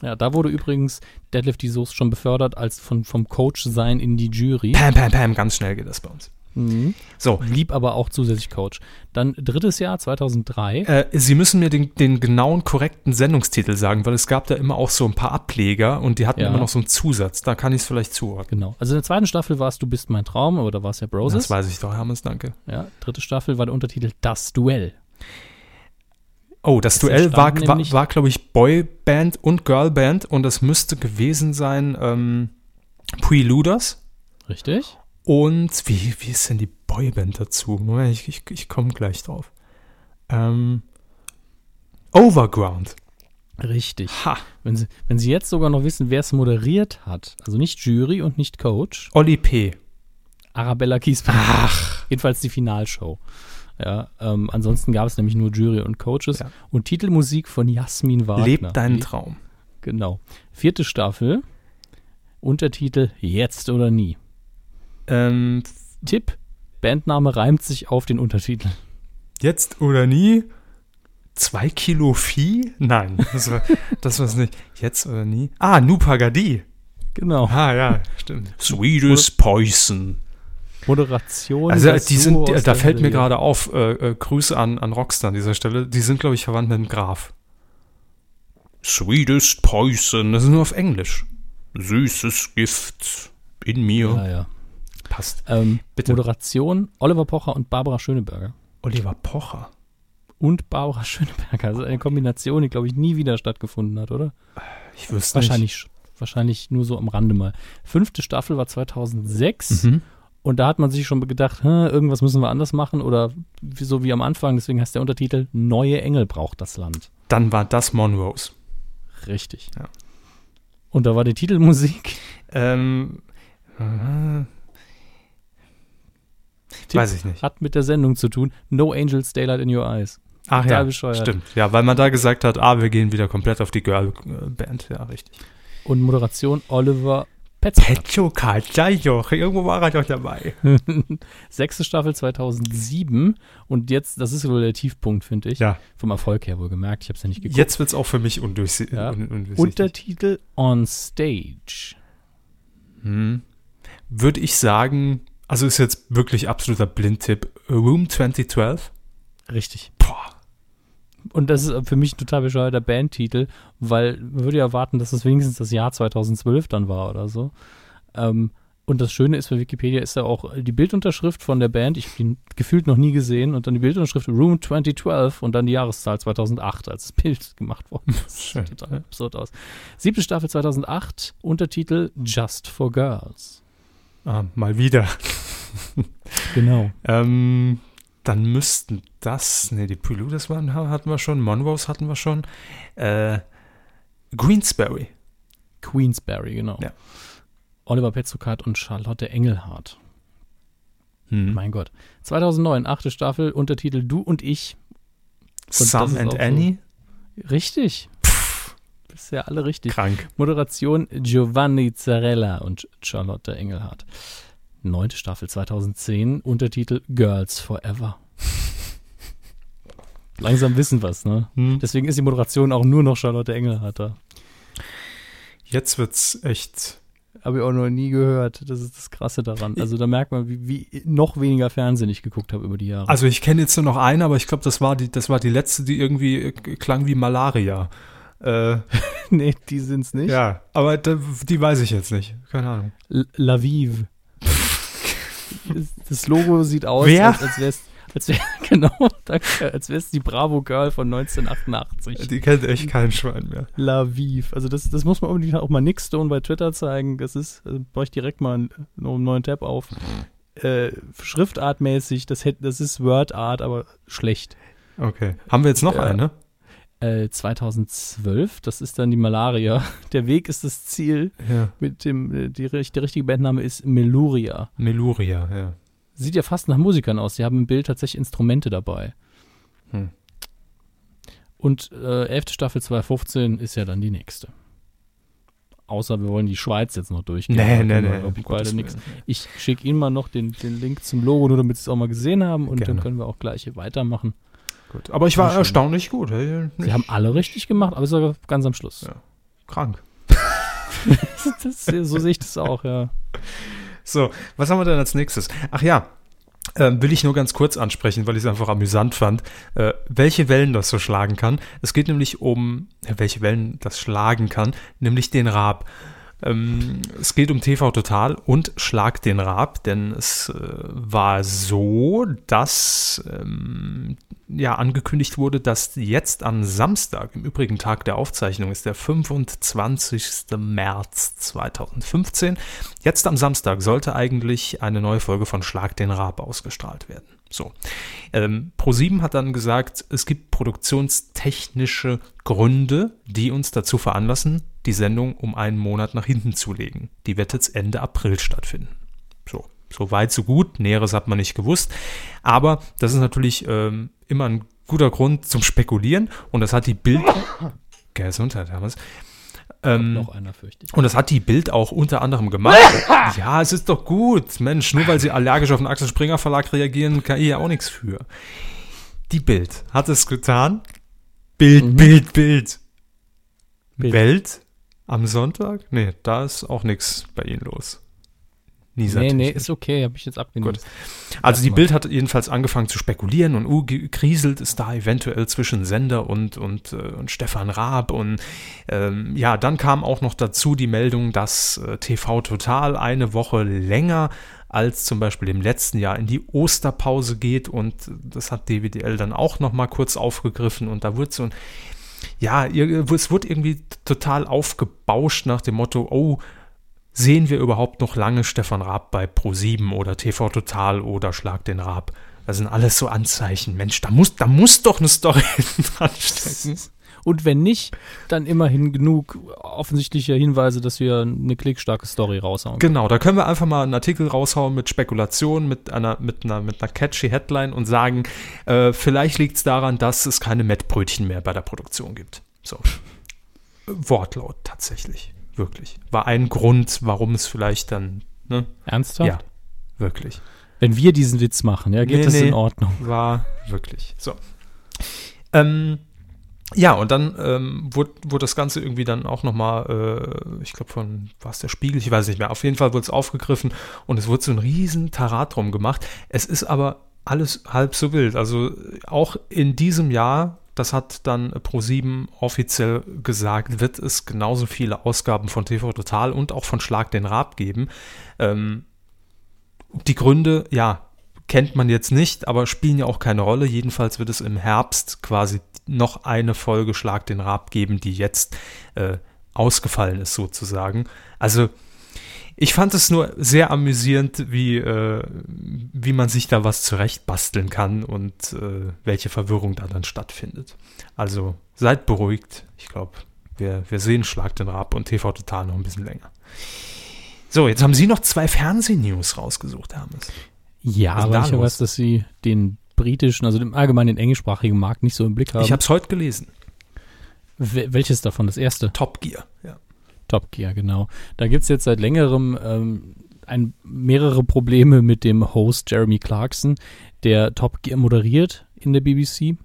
Ja, da wurde übrigens Deadlift die Soße schon befördert als von, vom Coach sein in die Jury. Pam, pam, pam, ganz schnell geht das bei uns. Mhm. So, Blieb aber auch zusätzlich Coach. Dann drittes Jahr, 2003. Äh, Sie müssen mir den, den genauen, korrekten Sendungstitel sagen, weil es gab da immer auch so ein paar Ableger und die hatten Ja. immer noch so einen Zusatz. Da kann ich es vielleicht zuordnen. Genau. Also in der zweiten Staffel war es Du bist mein Traum, aber da war es ja Broses. Das weiß ich doch, Hermes, danke. Ja, dritte Staffel war der Untertitel Das Duell. Oh, das Es Duell war, war, war glaube ich, Boyband und Girlband und das müsste gewesen sein ähm, Preluders. Richtig? Und wie, wie ist denn die Boyband dazu? Moment, ich, ich, ich komme gleich drauf. Ähm, Overground. Richtig. Ha. Wenn Sie, wenn Sie jetzt sogar noch wissen, wer es moderiert hat, also nicht Jury und nicht Coach, Olli P. Arabella Kiesbach. Ach. Jedenfalls die Finalshow. Ja, ähm, ansonsten gab es nämlich nur Jury und Coaches Ja. und Titelmusik von Jasmin Wagner. Lebt deinen Traum. Genau. Vierte Staffel. Untertitel Jetzt oder nie. Ähm, Tipp: Bandname reimt sich auf den Untertitel. Jetzt oder nie? Zwei Kilo Vieh? Nein, das war [laughs] das war's nicht. Jetzt oder nie? Ah, Nupagadi. Genau. Ah, ja, stimmt. Sweetest Poison. Moderation. Also, die sind, da fällt mir Hölle. gerade auf, äh, äh, Grüße an, an Rockstar an dieser Stelle. Die sind, glaube ich, verwandt mit dem Graf. Sweetest Poison. Das ist nur auf Englisch. Süßes Gift in mir. Ja, ja. Passt. Ähm, Bitte. Moderation: Oliver Pocher und Barbara Schöneberger. Oliver Pocher. Und Barbara [laughs] Schöneberger. Also eine Kombination, die, glaube ich, nie wieder stattgefunden hat, oder? Ich wüsste Wahrscheinlich, wahrscheinlich nur so am Rande mal. Fünfte Staffel war 2006 nicht. Mhm. und da hat man sich schon gedacht, "Hä, irgendwas müssen wir anders machen oder so wie am Anfang, deswegen heißt der Untertitel Neue Engel braucht das Land. Dann war das Monrose. Richtig. Ja. Und da war die Titelmusik. Ähm, äh, Tipp weiß ich nicht. Hat mit der Sendung zu tun. No Angels Daylight in Your Eyes. Ach total ja, bescheuert. stimmt. Ja, weil man da gesagt hat, ah, wir gehen wieder komplett auf die Girl-Band. Ja, richtig. Und Moderation Oliver. Petcho Kajajoch, irgendwo war er doch dabei. [laughs] Sechste Staffel 2007 und jetzt, das ist wohl der Tiefpunkt, finde ich. Ja. Vom Erfolg her wohl gemerkt, ich habe es ja nicht geguckt. Jetzt wird es auch für mich undurchsichtig. Ja. Un undurchsichtig. Untertitel On Stage. Hm. Würde ich sagen, also ist jetzt wirklich absoluter Blindtipp. Room 2012. Richtig. Boah. Und das ist für mich ein total bescheuerter Bandtitel, weil man würde ja erwarten, dass das wenigstens das Jahr 2012 dann war oder so. Ähm, und das Schöne ist, bei Wikipedia ist ja auch die Bildunterschrift von der Band, ich habe die gefühlt noch nie gesehen, und dann die Bildunterschrift Room 2012 und dann die Jahreszahl 2008 als Bild [laughs] gemacht worden. Das [laughs] sieht Schön. total absurd aus. Siebte Staffel 2008, Untertitel Just for Girls. Ah, mal wieder. [laughs] Genau. Ähm, dann müssten das, ne, die waren, hatten wir schon, Monrose hatten wir schon. Äh, Greensbury. Queensberry, genau. Ja. Oliver Petzokat und Charlotte Engelhardt. Hm. Mein Gott. 2009, achte Staffel, Untertitel Du und ich. Und Sam and auch so. Annie. Richtig. Bisher alle richtig. Krank. Moderation Giovanni Zarella und Charlotte Engelhardt. Neunte Staffel 2010, Untertitel Girls Forever. [laughs] Langsam wissen was, ne? Hm. Deswegen ist die Moderation auch nur noch Charlotte Engelhardt da. Jetzt wird's echt. Habe ich auch noch nie gehört. Das ist das Krasse daran. Also da merkt man, wie, wie noch weniger Fernsehen ich geguckt habe über die Jahre. Also ich kenne jetzt nur noch eine, aber ich glaube, das war die, das war die letzte, die irgendwie klang wie Malaria. Äh, [laughs] nee, die sind's nicht. ja, aber die weiß ich jetzt nicht. Keine Ahnung. L- Laviv. [laughs] Das- Logo sieht aus, Wer? als, als wäre es, als wär, [laughs] genau, danke, als wäre es die Bravo Girl von 1988. Die kennt echt kein Schwein mehr. Laviv. Also das, das muss man unbedingt auch mal Nick Stone bei Twitter zeigen. Das ist, also baue ich direkt mal einen, einen neuen Tab auf. Äh, Schriftartmäßig, das, hätt- das ist Wordart, aber schlecht. Okay. Haben wir jetzt noch Ja. eine? Äh, 2012, das ist dann die Malaria. [laughs] Der Weg ist das Ziel. Ja. Mit dem, äh, die, der richtige Bandname ist Meluria. Meluria, ja. Sieht ja fast nach Musikern aus. Die haben im Bild tatsächlich Instrumente dabei. Hm. Und äh, 11. Staffel 2015 ist ja dann die nächste. Außer wir wollen die Schweiz jetzt noch durchgehen. Nee, nee, nee, beide nix. Ich schicke Ihnen mal noch den, den Link zum Logo, nur damit Sie es auch mal gesehen haben. Und Gerne. dann können wir auch gleich hier weitermachen. Gut. Aber ich war Schön. erstaunlich gut. Hey, Sie haben alle richtig gemacht, aber sogar ganz am Schluss. Ja. krank. [laughs] Das, so sehe ich das auch, ja. So, was haben wir denn als nächstes? Ach ja, ähm, will ich nur ganz kurz ansprechen, weil ich es einfach amüsant fand, äh, welche Wellen das so schlagen kann. Es geht nämlich um, welche Wellen das schlagen kann, nämlich den Raab. Ähm, es geht um TV Total und Schlag den Raab, denn es äh, war so, dass ähm, ja angekündigt wurde, dass jetzt am Samstag, im übrigen Tag der Aufzeichnung ist der 25. März 2015, jetzt am Samstag sollte eigentlich eine neue Folge von Schlag den Raab ausgestrahlt werden. So. Ähm, Pro7 hat dann gesagt, es gibt produktionstechnische Gründe, die uns dazu veranlassen, die Sendung um einen Monat nach hinten zu legen. Die wird jetzt Ende April stattfinden. So, so weit, so gut. Näheres hat man nicht gewusst. Aber das ist natürlich ähm, immer ein guter Grund zum Spekulieren. Und das hat die Bild. [coughs] Gesundheit, Hermes. Ähm, Noch einer fürchte ich. und das hat die Bild auch unter anderem gemacht. [coughs] ja, es ist doch gut. Mensch, nur weil sie allergisch auf den Axel Springer Verlag reagieren, kann ich ja auch nichts für. Die Bild hat es getan. Bild, Mhm. Bild, Bild, Bild. Welt am Sonntag? Nee, da ist auch nichts bei ihnen los. Nisa Nee, nee, ist okay, habe ich jetzt abgenommen. Gut. Also die. Bild hat jedenfalls angefangen zu spekulieren und uh, gekriselt ist da eventuell zwischen Sender und, und, äh, und Stefan Raab. Und ähm, ja, dann kam auch noch dazu die Meldung, dass äh, TV Total eine Woche länger als zum Beispiel im letzten Jahr in die Osterpause geht und das hat DWDL dann auch noch mal kurz aufgegriffen und da wird so ein ja, es wird irgendwie total aufgebauscht nach dem Motto, oh, sehen wir überhaupt noch lange Stefan Raab bei Pro7 oder TV Total oder Schlag den Raab? Das sind alles so Anzeichen. Mensch, da muss, da muss doch eine Story [laughs] dran stecken. Und wenn nicht, dann immerhin genug offensichtliche Hinweise, dass wir eine klickstarke Story raushauen. Genau, da können wir einfach mal einen Artikel raushauen mit Spekulationen, mit einer, mit einer, mit einer catchy Headline und sagen, äh, vielleicht liegt es daran, dass es keine Mettbrötchen mehr bei der Produktion gibt. So. Wortlaut tatsächlich. Wirklich. War ein Grund, warum es vielleicht dann, ne? Ernsthaft? Ja, wirklich. Wenn wir diesen Witz machen, ja, geht Nee, das nee. in Ordnung. War wirklich. So. Ähm, ja, und dann ähm, wurde, wurde das Ganze irgendwie dann auch nochmal, äh, ich glaube von, war der Spiegel, ich weiß nicht mehr, auf jeden Fall wurde es aufgegriffen und es wurde so ein riesen Tarat drum gemacht. Es ist aber alles halb so wild. Also auch in diesem Jahr, das hat dann Pro7 offiziell gesagt, wird es genauso viele Ausgaben von TV Total und auch von Schlag den Raab geben. Ähm, die Gründe, ja, kennt man jetzt nicht, aber spielen ja auch keine Rolle. Jedenfalls wird es im Herbst quasi noch eine Folge Schlag den Raab geben, die jetzt äh, ausgefallen ist sozusagen. Also ich fand es nur sehr amüsierend, wie, äh, wie man sich da was zurechtbasteln kann und äh, welche Verwirrung da dann stattfindet. Also seid beruhigt. Ich glaube, wir, wir sehen Schlag den Raab und TV Total noch ein bisschen länger. So, jetzt haben Sie noch zwei Fernsehnews rausgesucht, Hermes. Ja, aber ich weiß, dass sie den britischen, also im allgemeinen den englischsprachigen Markt nicht so im Blick haben. Ich habe es heute gelesen. Wel- Welches davon? Das erste? Top Gear. Ja. Top Gear, genau. Da gibt es jetzt seit längerem ähm, ein, mehrere Probleme mit dem Host Jeremy Clarkson, der Top Gear moderiert in der BBC,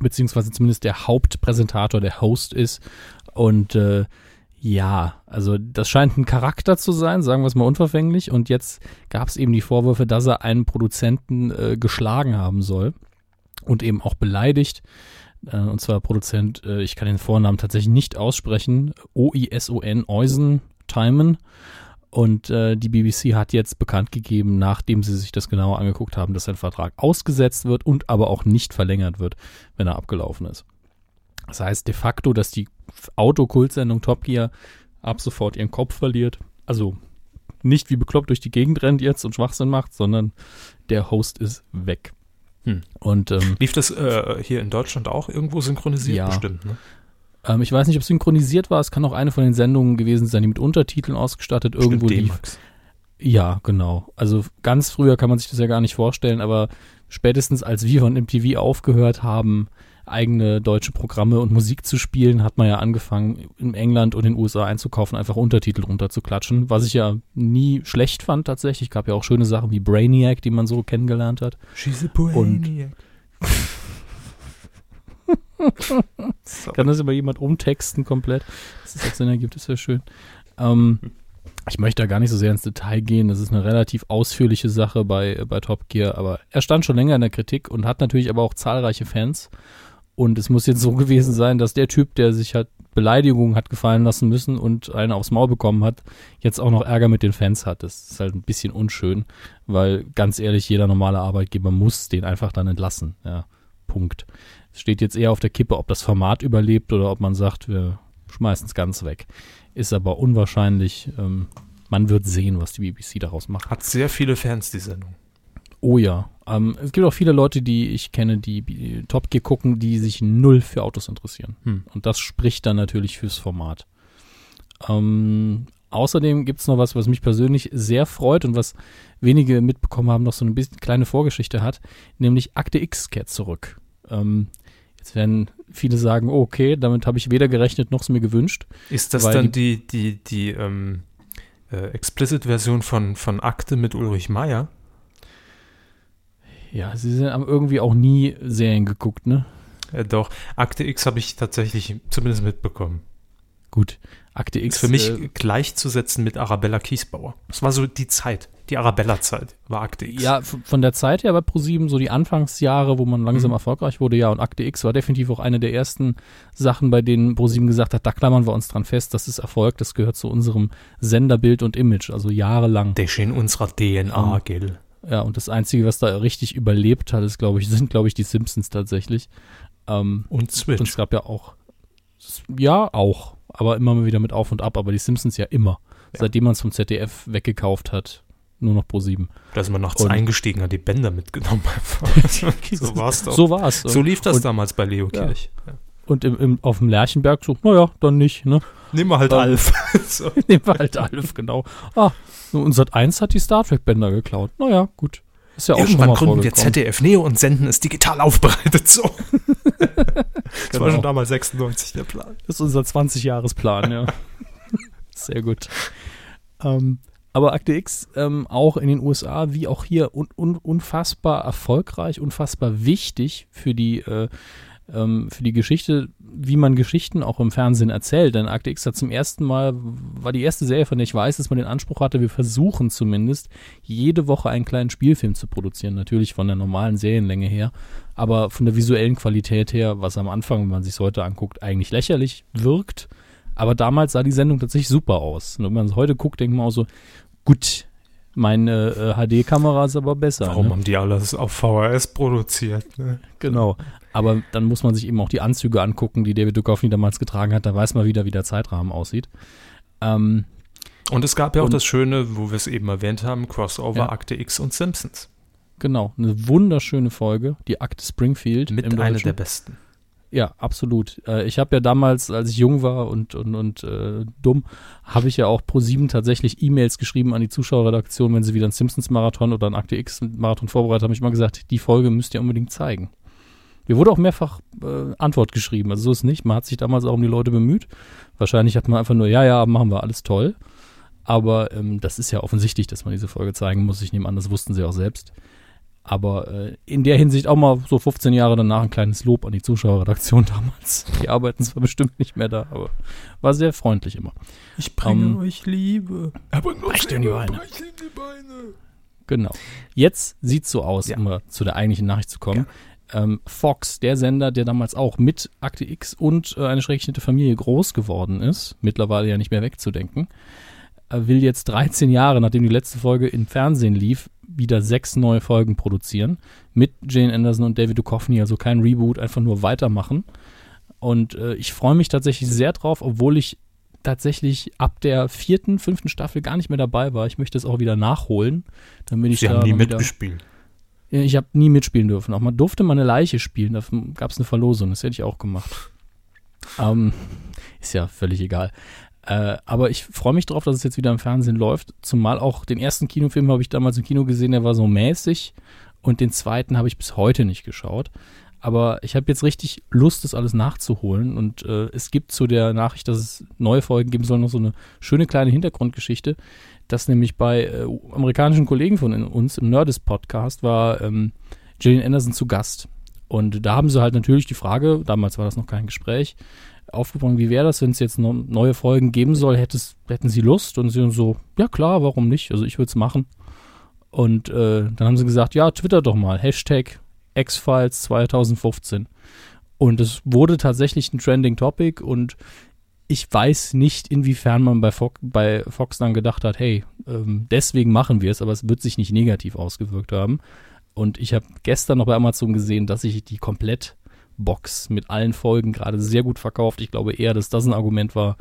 beziehungsweise zumindest der Hauptpräsentator, der Host ist. Und äh, ja, also das scheint ein Charakter zu sein, sagen wir es mal unverfänglich. Und jetzt gab es eben die Vorwürfe, dass er einen Produzenten äh, geschlagen haben soll und eben auch beleidigt. Äh, und zwar Produzent, äh, ich kann den Vornamen tatsächlich nicht aussprechen, O-I-S-O-N, Eusen Timon. Und äh, die BBC hat jetzt bekannt gegeben, nachdem sie sich das genauer angeguckt haben, dass sein Vertrag ausgesetzt wird und aber auch nicht verlängert wird, wenn er abgelaufen ist. Das heißt de facto, dass die Autokultsendung Top Gear ab sofort ihren Kopf verliert. Also nicht wie bekloppt durch die Gegend rennt jetzt und Schwachsinn macht, sondern der Host ist weg. Hm. Und ähm, Lief das äh, hier in Deutschland auch irgendwo synchronisiert? Ja. Bestimmt, ne? ähm, ich weiß nicht, ob es synchronisiert war. Es kann auch eine von den Sendungen gewesen sein, die mit Untertiteln ausgestattet irgendwo Bestimmt lief. D-Max. Ja, genau. Also ganz früher kann man sich das ja gar nicht vorstellen, aber spätestens als wir von MTV aufgehört haben, eigene deutsche Programme und Musik zu spielen, hat man ja angefangen, in England und in den USA einzukaufen, einfach Untertitel runterzuklatschen, was ich ja nie schlecht fand tatsächlich. Gab ja auch schöne Sachen wie Brainiac, die man so kennengelernt hat. She's a Brainiac. [laughs] Kann das immer jemand umtexten komplett? Dass es auch Sinn ergibt, ist ja schön. Ähm, ich möchte da gar nicht so sehr ins Detail gehen. Das ist eine relativ ausführliche Sache bei, bei Top Gear, aber er stand schon länger in der Kritik und hat natürlich aber auch zahlreiche Fans. Und es muss jetzt so [laughs] gewesen sein, dass der Typ, der sich halt Beleidigungen hat gefallen lassen müssen und einen aufs Maul bekommen hat, jetzt auch noch Ärger mit den Fans hat. Das ist halt ein bisschen unschön, weil ganz ehrlich, jeder normale Arbeitgeber muss den einfach dann entlassen. Ja, Punkt. Es steht jetzt eher auf der Kippe, ob das Format überlebt oder ob man sagt, wir schmeißen es ganz weg. Ist aber unwahrscheinlich. Ähm, man wird sehen, was die BBC daraus macht. Hat sehr viele Fans, die Sendung. Oh ja. Ähm, es gibt auch viele Leute, die ich kenne, die Top Gear gucken, die sich null für Autos interessieren. Hm. Und das spricht dann natürlich fürs Format. Ähm, außerdem gibt es noch was, was mich persönlich sehr freut und was wenige mitbekommen haben, noch so eine bisschen kleine Vorgeschichte hat, nämlich Akte X kehrt zurück. Ähm, Jetzt werden viele sagen, oh, okay, damit habe ich weder gerechnet noch es mir gewünscht. Ist das dann die, die, die, die ähm, äh, Explicit-Version von, von Akte mit Ulrich Meier? Ja, sie haben irgendwie auch nie Serien geguckt, ne? Äh, doch, Akte X habe ich tatsächlich zumindest mitbekommen. Gut, Akte X. Ist für mich äh, gleichzusetzen mit Arabella Kiesbauer. Das war so die Zeit die Arabella-Zeit war Akte X. Ja, von der Zeit her bei ProSieben so die Anfangsjahre, wo man langsam mhm. erfolgreich wurde, ja, und Akte X war definitiv auch eine der ersten Sachen, bei denen ProSieben gesagt hat, da klammern wir uns dran fest, das ist Erfolg, das gehört zu unserem Senderbild und Image, also jahrelang. Das ist in unserer DNA, um, gell. Ja, und das Einzige, was da richtig überlebt hat, ist, glaube ich, [laughs] sind, glaube ich, die Simpsons tatsächlich. Ähm, und Switch. Und es gab ja auch, ja, auch, aber immer mal wieder mit Auf und Ab, aber die Simpsons ja immer. Ja. Seitdem man es vom ZDF weggekauft hat, nur noch Pro 7. Da ist man nachts und eingestiegen, hat die Bänder mitgenommen. [laughs] so war es doch. So war es. So lief das und, damals bei Leo Kirch. Ja. Und im, im, auf dem Lerchenberg so, naja, dann nicht, ne? Nehmen wir halt um, Alf. [laughs] [laughs] so. Nehmen wir halt Alf, genau. Ah, und Sat 1 hat die Star Trek Bänder geklaut. Naja, gut. Ist ja auch Irgendwann schon mal gründen wir ZDF Neo und senden es digital [laughs] aufbereitet so. das genau. war schon damals 96 der Plan. Das ist unser 20-Jahres-Plan, ja. Sehr gut. Ähm, aber Akte X ähm, auch in den USA wie auch hier un, un, unfassbar erfolgreich, unfassbar wichtig für die, äh, ähm, für die Geschichte, wie man Geschichten auch im Fernsehen erzählt. Denn Akte X hat zum ersten Mal, war die erste Serie, von der ich weiß, dass man den Anspruch hatte, wir versuchen zumindest, jede Woche einen kleinen Spielfilm zu produzieren. Natürlich von der normalen Serienlänge her, aber von der visuellen Qualität her, was am Anfang, wenn man sich heute anguckt, eigentlich lächerlich wirkt. Aber damals sah die Sendung tatsächlich super aus. Und wenn man es heute guckt, denkt man auch so, Gut, meine äh, HD-Kamera ist aber besser. Warum ne? haben die alles auf VHS produziert? Ne? Genau. Aber dann muss man sich eben auch die Anzüge angucken, die David Duchovny damals getragen hat. Da weiß man wieder, wie der Zeitrahmen aussieht. Ähm, und es gab ja auch das Schöne, wo wir es eben erwähnt haben, Crossover, ja. Akte X und Simpsons. Genau, eine wunderschöne Folge, die Akte Springfield. Mit einer der besten. Ja, absolut. Äh, ich habe ja damals, als ich jung war und, und, und äh, dumm, habe ich ja auch pro sieben tatsächlich E-Mails geschrieben an die Zuschauerredaktion, wenn sie wieder einen Simpsons-Marathon oder einen Akte X-Marathon vorbereitet haben, ich immer gesagt, die Folge müsst ihr unbedingt zeigen. Mir wurde auch mehrfach äh, Antwort geschrieben, also so ist nicht. Man hat sich damals auch um die Leute bemüht. Wahrscheinlich hat man einfach nur, ja, ja, machen wir alles toll. Aber ähm, das ist ja offensichtlich, dass man diese Folge zeigen muss. Ich nehme an, das wussten sie auch selbst. Aber äh, in der Hinsicht auch mal so 15 Jahre danach ein kleines Lob an die Zuschauerredaktion [laughs] damals. Die arbeiten zwar bestimmt nicht mehr da, aber war sehr freundlich immer. Ich bringe um, ähm, euch Liebe. Aber nur die Beine. die Beine. Genau. Jetzt sieht so aus, ja. um mal zu der eigentlichen Nachricht zu kommen. Ja. Ähm, Fox, der Sender, der damals auch mit Akte X und äh, eine schrägschnitte Familie groß geworden ist, mittlerweile ja nicht mehr wegzudenken, äh, will jetzt 13 Jahre, nachdem die letzte Folge im Fernsehen lief, wieder sechs neue Folgen produzieren mit Jane Anderson und David Duchovny, also kein Reboot, einfach nur weitermachen. Und äh, ich freue mich tatsächlich sehr drauf, obwohl ich tatsächlich ab der vierten, fünften Staffel gar nicht mehr dabei war. Ich möchte es auch wieder nachholen, damit ich Sie da haben nie mitgespielt. Ich habe nie mitspielen dürfen. Auch man durfte mal eine Leiche spielen. Da gab es eine Verlosung. Das hätte ich auch gemacht. Ähm, ist ja völlig egal. Äh, aber ich freue mich drauf, dass es jetzt wieder im Fernsehen läuft. Zumal auch den ersten Kinofilm habe ich damals im Kino gesehen, der war so mäßig. Und den zweiten habe ich bis heute nicht geschaut. Aber ich habe jetzt richtig Lust, das alles nachzuholen. Und äh, es gibt zu der Nachricht, dass es neue Folgen geben soll, noch so eine schöne kleine Hintergrundgeschichte. Dass nämlich bei äh, amerikanischen Kollegen von uns im Nerdist-Podcast war ähm, Gillian Anderson zu Gast. Und da haben sie halt natürlich die Frage, damals war das noch kein Gespräch, aufgebracht, wie wäre das, wenn es jetzt neue Folgen geben soll, hättest, hätten sie Lust? Und sie so, ja klar, warum nicht? Also ich würde es machen. Und äh, dann haben sie gesagt, ja, twitter doch mal, Hashtag X-Files 2015. Und es wurde tatsächlich ein Trending Topic und ich weiß nicht, inwiefern man bei, Fox, bei Fox dann gedacht hat, hey, ähm, deswegen machen wir es, aber es wird sich nicht negativ ausgewirkt haben. Und ich habe gestern noch bei Amazon gesehen, dass sich die komplett Box mit allen Folgen gerade sehr gut verkauft. Ich glaube eher, dass das ein Argument war.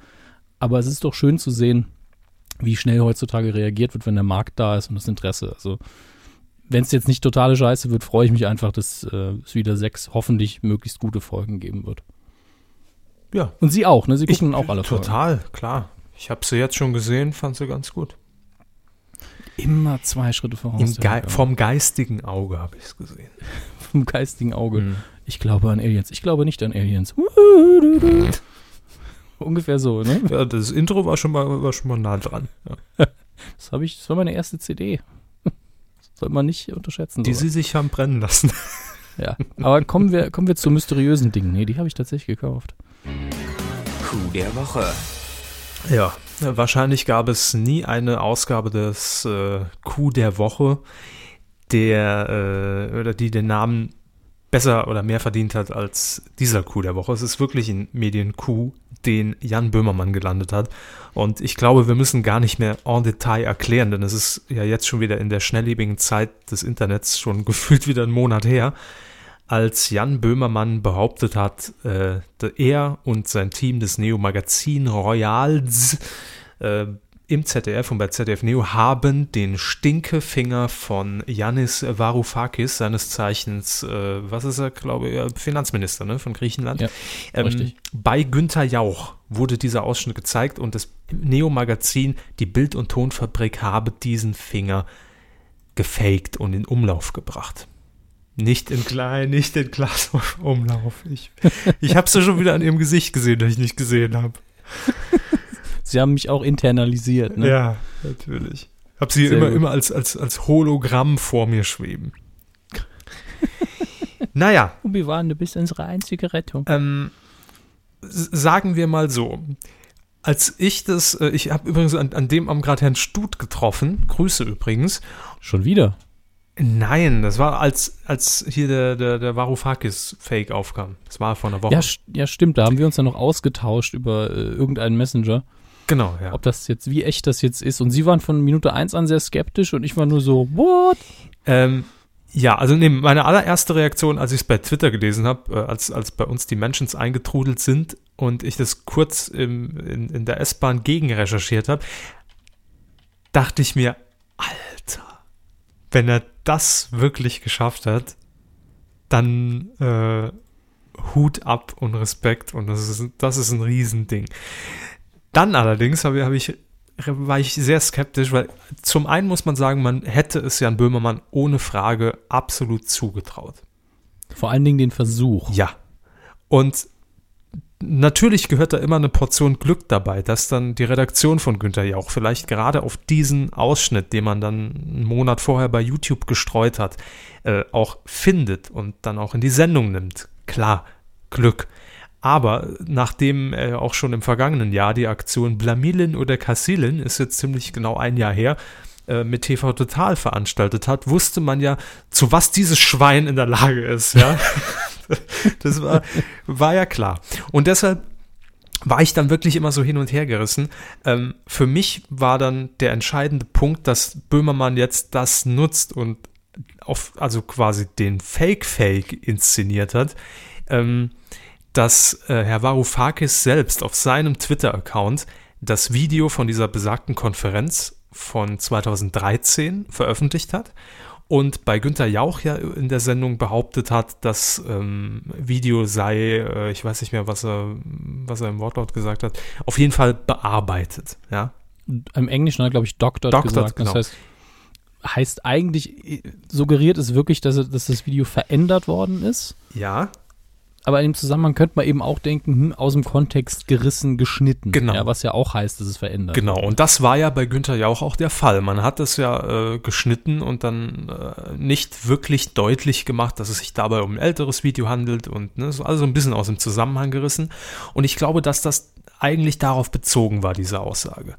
Aber es ist doch schön zu sehen, wie schnell heutzutage reagiert wird, wenn der Markt da ist und das Interesse. Also, wenn es jetzt nicht totale Scheiße wird, freue ich mich einfach, dass äh, es wieder sechs hoffentlich möglichst gute Folgen geben wird. Ja. Und Sie auch, ne? Sie gucken ich, auch alle Total, Folgen. klar. Ich habe sie jetzt schon gesehen, fand sie ganz gut. Immer zwei Schritte voraus. Ge vom geistigen Auge habe ich es gesehen. [laughs] vom geistigen Auge. Mhm. Ich glaube an Aliens. Ich glaube nicht an Aliens. [laughs] Ungefähr so, ne? Ja, das Intro war schon mal, war schon mal nah dran. Ja. [laughs] Das ich, das war meine erste CD. Soll man nicht unterschätzen. Die sowas. sie sich haben brennen lassen. Ja, aber kommen wir, kommen wir zu mysteriösen Dingen. Nee, die habe ich tatsächlich gekauft. Coup der Woche. Ja, wahrscheinlich gab es nie eine Ausgabe des äh, Coup der Woche, der äh, oder die den Namen besser oder mehr verdient hat als dieser Coup der Woche. Es ist wirklich ein Medien-Coup, den Jan Böhmermann gelandet hat. Und ich glaube, wir müssen gar nicht mehr en Detail erklären, denn es ist ja jetzt schon wieder in der schnelllebigen Zeit des Internets schon [laughs] gefühlt wieder einen Monat her, als Jan Böhmermann behauptet hat, äh, er und sein Team des Neo-Magazin Royals äh, im ZDF und bei ZDF Neo haben den Stinkefinger von Yannis Varoufakis, seines Zeichens, äh, was ist er, glaube ich, Finanzminister ne, von Griechenland. Ja, ähm, bei Günther Jauch wurde dieser Ausschnitt gezeigt und das Neo-Magazin, die Bild- und Tonfabrik, habe diesen Finger gefaked und in Umlauf gebracht. Nicht in klein, nicht in Glasumlauf. Ich, ich habe es ja schon wieder an ihrem Gesicht gesehen, das ich nicht gesehen habe. [laughs] Sie haben mich auch internalisiert. Ne? Ja, natürlich. Ich habe sie immer, immer als, als, als Hologramm vor mir schweben. [laughs] naja. Obi-Wan, du bist unsere einzige Rettung. Ähm, sagen wir mal so. Als ich das, äh, ich habe übrigens an, an dem Abend gerade Herrn Stut getroffen, Grüße übrigens. Schon wieder? Nein, das war als, als hier der, der, der Varoufakis-Fake aufkam. Das war vor einer Woche. Ja, ja, stimmt, da haben wir uns ja noch ausgetauscht über äh, irgendeinen Messenger. Genau, ja. Ob das jetzt, wie echt das jetzt ist. Und sie waren von Minute 1 an sehr skeptisch und ich war nur so, what? Ähm, ja, also nee, meine allererste Reaktion, als ich es bei Twitter gelesen habe, äh, als, als bei uns die Mentions eingetrudelt sind und ich das kurz im, in, in der S-Bahn gegenrecherchiert habe, dachte ich mir, Alter, wenn er das wirklich geschafft hat, dann äh, Hut ab und Respekt und das ist, das ist ein Riesending. Dann allerdings habe, habe ich, war ich sehr skeptisch, weil zum einen muss man sagen, man hätte es Jan Böhmermann ohne Frage absolut zugetraut. Vor allen Dingen den Versuch. Ja. Und natürlich gehört da immer eine Portion Glück dabei, dass dann die Redaktion von Günther Jauch vielleicht gerade auf diesen Ausschnitt, den man dann einen Monat vorher bei YouTube gestreut hat, äh, auch findet und dann auch in die Sendung nimmt. Klar, Glück. Aber nachdem er auch schon im vergangenen Jahr die Aktion Blamilin oder Kassilin, ist jetzt ziemlich genau ein Jahr her, äh, mit TV Total veranstaltet hat, wusste man ja, zu was dieses Schwein in der Lage ist. Ja, [laughs] das war, war ja klar. Und deshalb war ich dann wirklich immer so hin und her gerissen. Ähm, für mich war dann der entscheidende Punkt, dass Böhmermann jetzt das nutzt und auf, also quasi den Fake-Fake inszeniert hat. Ähm, dass äh, Herr Varoufakis selbst auf seinem Twitter-Account das Video von dieser besagten Konferenz von 2013 veröffentlicht hat und bei Günther Jauch ja in der Sendung behauptet hat, das ähm, Video sei, äh, ich weiß nicht mehr, was er, was er im Wortlaut gesagt hat, auf jeden Fall bearbeitet, ja. Im Englischen hat er, glaube ich, Doctored gesagt. genau. Das heißt, heißt eigentlich, suggeriert es wirklich, dass, dass das Video verändert worden ist. Ja, Aber in dem Zusammenhang könnte man eben auch denken, hm, aus dem Kontext gerissen, geschnitten. Genau. Ja, was ja auch heißt, dass es verändert. Genau, und das war ja bei Günther Jauch auch der Fall. Man hat es ja äh, geschnitten und dann äh, nicht wirklich deutlich gemacht, dass es sich dabei um ein älteres Video handelt und ne, so also ein bisschen aus dem Zusammenhang gerissen. Und ich glaube, dass das eigentlich darauf bezogen war, diese Aussage.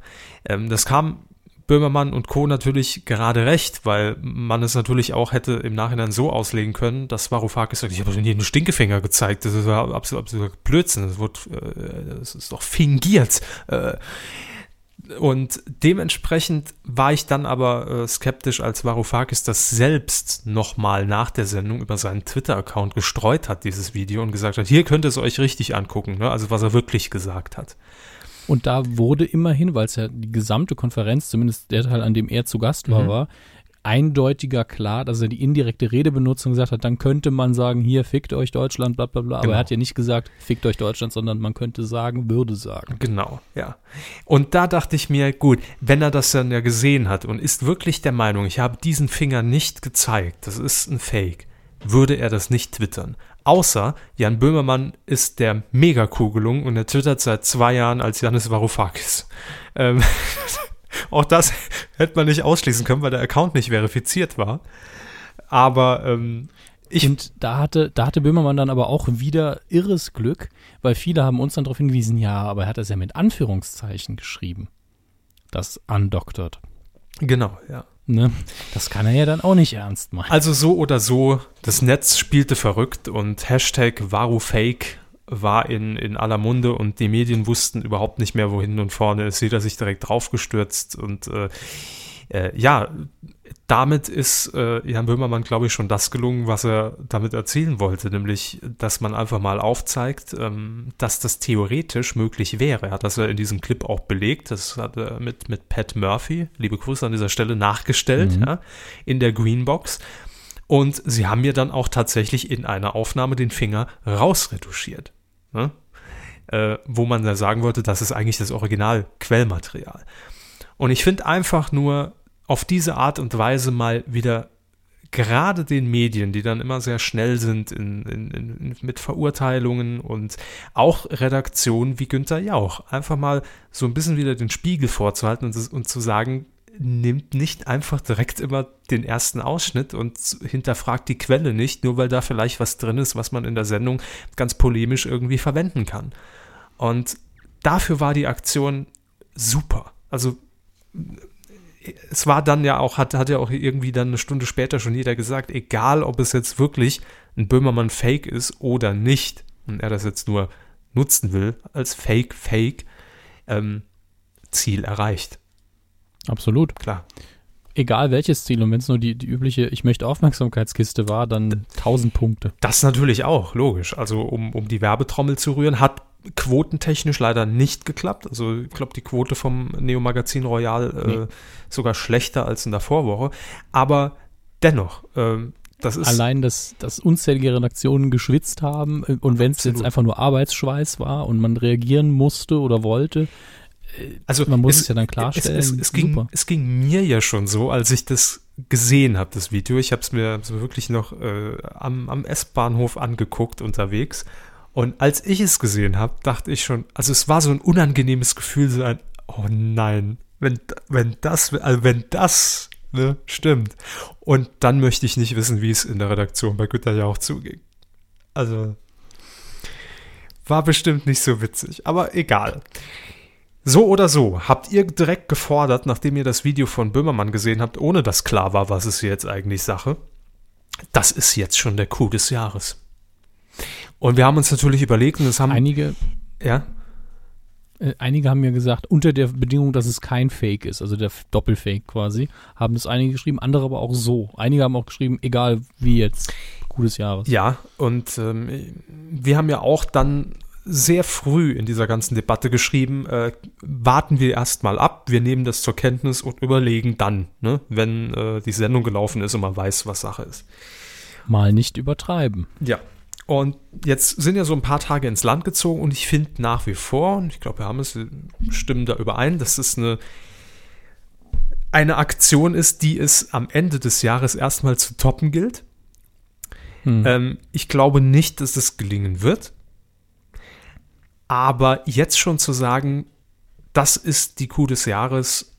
Ähm, das kam Böhmermann und Co. natürlich gerade recht, weil man es natürlich auch hätte im Nachhinein so auslegen können, dass Varoufakis sagt, ich habe nie einen Stinkefinger gezeigt, das ist absolut, absolut Blödsinn, das, wird, äh, das ist doch fingiert. Äh, und dementsprechend war ich dann aber äh, skeptisch, als Varoufakis das selbst nochmal nach der Sendung über seinen Twitter-Account gestreut hat, dieses Video, und gesagt hat, hier könnt ihr es euch richtig angucken, ne? also was er wirklich gesagt hat. Und da wurde immerhin, weil es ja die gesamte Konferenz, zumindest der Teil, an dem er zu Gast war, Mhm. war, eindeutiger klar, dass er die indirekte Redebenutzung gesagt hat, dann könnte man sagen, hier fickt euch Deutschland, bla bla bla. Aber Genau. er hat ja nicht gesagt, fickt euch Deutschland, sondern man könnte sagen, würde sagen. Genau, ja. Und da dachte ich mir, gut, wenn er das dann ja gesehen hat und ist wirklich der Meinung, ich habe diesen Finger nicht gezeigt, das ist ein Fake, würde er das nicht twittern. Außer Jan Böhmermann ist der Megakugelung und er twittert seit zwei Jahren als Janis Varoufakis. Ähm, [laughs] auch das hätte man nicht ausschließen können, weil der Account nicht verifiziert war. Aber ähm, ich und da hatte, da hatte Böhmermann dann aber auch wieder irres Glück, weil viele haben uns dann darauf hingewiesen, ja, aber er hat das ja mit Anführungszeichen geschrieben. Das undoctored. genau, ja. Ne? Das kann er ja dann auch nicht ernst meinen. Also so oder so, das Netz spielte verrückt und Hashtag Varufake war in, in aller Munde und die Medien wussten überhaupt nicht mehr, wohin und vorne ist. Jeder sich direkt draufgestürzt und äh, äh, ja, damit ist äh, Jan Böhmermann, glaube ich, schon das gelungen, was er damit erzielen wollte, nämlich, dass man einfach mal aufzeigt, ähm, dass das theoretisch möglich wäre. Er hat das ja in diesem Clip auch belegt. Das hat er mit, mit Pat Murphy, liebe Grüße an dieser Stelle, nachgestellt, Mhm. ja, in der Greenbox. Und sie haben mir dann auch tatsächlich in einer Aufnahme den Finger rausretuschiert. Ne? Äh, wo man da sagen wollte, das ist eigentlich das Original-Quellmaterial. Und ich finde einfach nur auf diese Art und Weise mal wieder gerade den Medien, die dann immer sehr schnell sind in, in, in, mit Verurteilungen und auch Redaktionen wie Günther Jauch, einfach mal so ein bisschen wieder den Spiegel vorzuhalten und, und zu sagen, nimmt nicht einfach direkt immer den ersten Ausschnitt und hinterfragt die Quelle nicht, nur weil da vielleicht was drin ist, was man in der Sendung ganz polemisch irgendwie verwenden kann. Und dafür war die Aktion super. Also es war dann ja auch, hat, hat ja auch irgendwie dann eine Stunde später schon jeder gesagt, egal ob es jetzt wirklich ein Böhmermann-Fake ist oder nicht, und er das jetzt nur nutzen will als Fake-Fake, ähm, Ziel erreicht. Absolut. Klar. Egal welches Ziel und wenn es nur die, die übliche Ich möchte Aufmerksamkeitskiste war, dann 1000 Punkte. Das natürlich auch, logisch. Also um, um die Werbetrommel zu rühren, hat quotentechnisch leider nicht geklappt. Also ich glaube, die Quote vom Neo Magazin Royal äh, Nee. sogar schlechter als in der Vorwoche. Aber dennoch, ähm, das ist Allein, dass, dass unzählige Redaktionen geschwitzt haben äh, und wenn es jetzt einfach nur Arbeitsschweiß war und man reagieren musste oder wollte, also man muss es ja dann klarstellen, Es, es, es, ging, es ging mir ja schon so, als ich das gesehen habe, das Video. Ich habe es mir so wirklich noch äh, am, am S-Bahnhof angeguckt unterwegs. Und als ich es gesehen habe, dachte ich schon, also es war so ein unangenehmes Gefühl, so ein, oh nein, wenn, wenn das, also wenn das ne, stimmt. Und dann möchte ich nicht wissen, wie es in der Redaktion bei Günther ja auch zuging. Also war bestimmt nicht so witzig, aber egal. So oder so, habt ihr direkt gefordert, nachdem ihr das Video von Böhmermann gesehen habt, ohne dass klar war, was ist jetzt eigentlich Sache? Das ist jetzt schon der Coup des Jahres. Und wir haben uns natürlich überlegt, und das haben. einige, ja, äh, einige haben mir gesagt, unter der Bedingung, dass es kein Fake ist, also der Doppelfake quasi, haben es einige geschrieben, andere aber auch so. Einige haben auch geschrieben, egal wie jetzt, gutes Jahres. ja, und ähm, wir haben ja auch dann sehr früh in dieser ganzen Debatte geschrieben, äh, warten wir erstmal ab, wir nehmen das zur Kenntnis und überlegen dann, ne, wenn äh, die Sendung gelaufen ist und man weiß, was Sache ist. Mal nicht übertreiben. Ja. Und jetzt sind ja so ein paar Tage ins Land gezogen und ich finde nach wie vor, und ich glaube, wir haben es, stimmen da überein, dass es eine, eine Aktion ist, die es am Ende des Jahres erstmal zu toppen gilt. Hm. Ähm, ich glaube nicht, dass es gelingen wird. Aber jetzt schon zu sagen, das ist die Kuh des Jahres,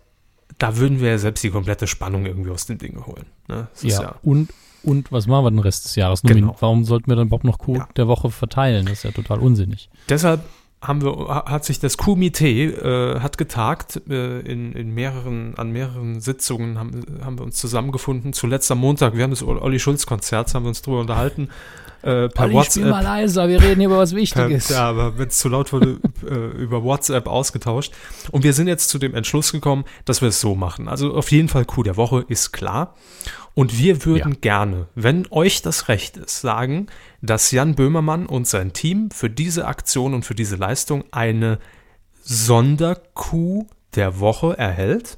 da würden wir ja selbst die komplette Spannung irgendwie aus dem Ding holen. Ne? Ja, ja, und, und was machen wir den Rest des Jahres? Genau. Warum sollten wir dann überhaupt noch Kuh ja. der Woche verteilen? Das ist ja total unsinnig. Deshalb haben wir, hat sich das Komitee äh, hat getagt äh, in, in mehreren, an mehreren Sitzungen haben, haben wir uns zusammengefunden. Zuletzt am Montag, wir haben das Olli Schulz Konzert, haben wir uns drüber unterhalten. Äh, per Olli, WhatsApp. Spiel mal leiser, wir reden hier über was Wichtiges. Per, ja, aber wenn es zu laut wurde, [laughs] äh, über WhatsApp ausgetauscht. Und wir sind jetzt zu dem Entschluss gekommen, dass wir es so machen. Also auf jeden Fall Coup der Woche ist klar. Und wir würden ja. gerne, wenn euch das recht ist, sagen, dass Jan Böhmermann und sein Team für diese Aktion und für diese Leistung eine Sonderkuh der Woche erhält.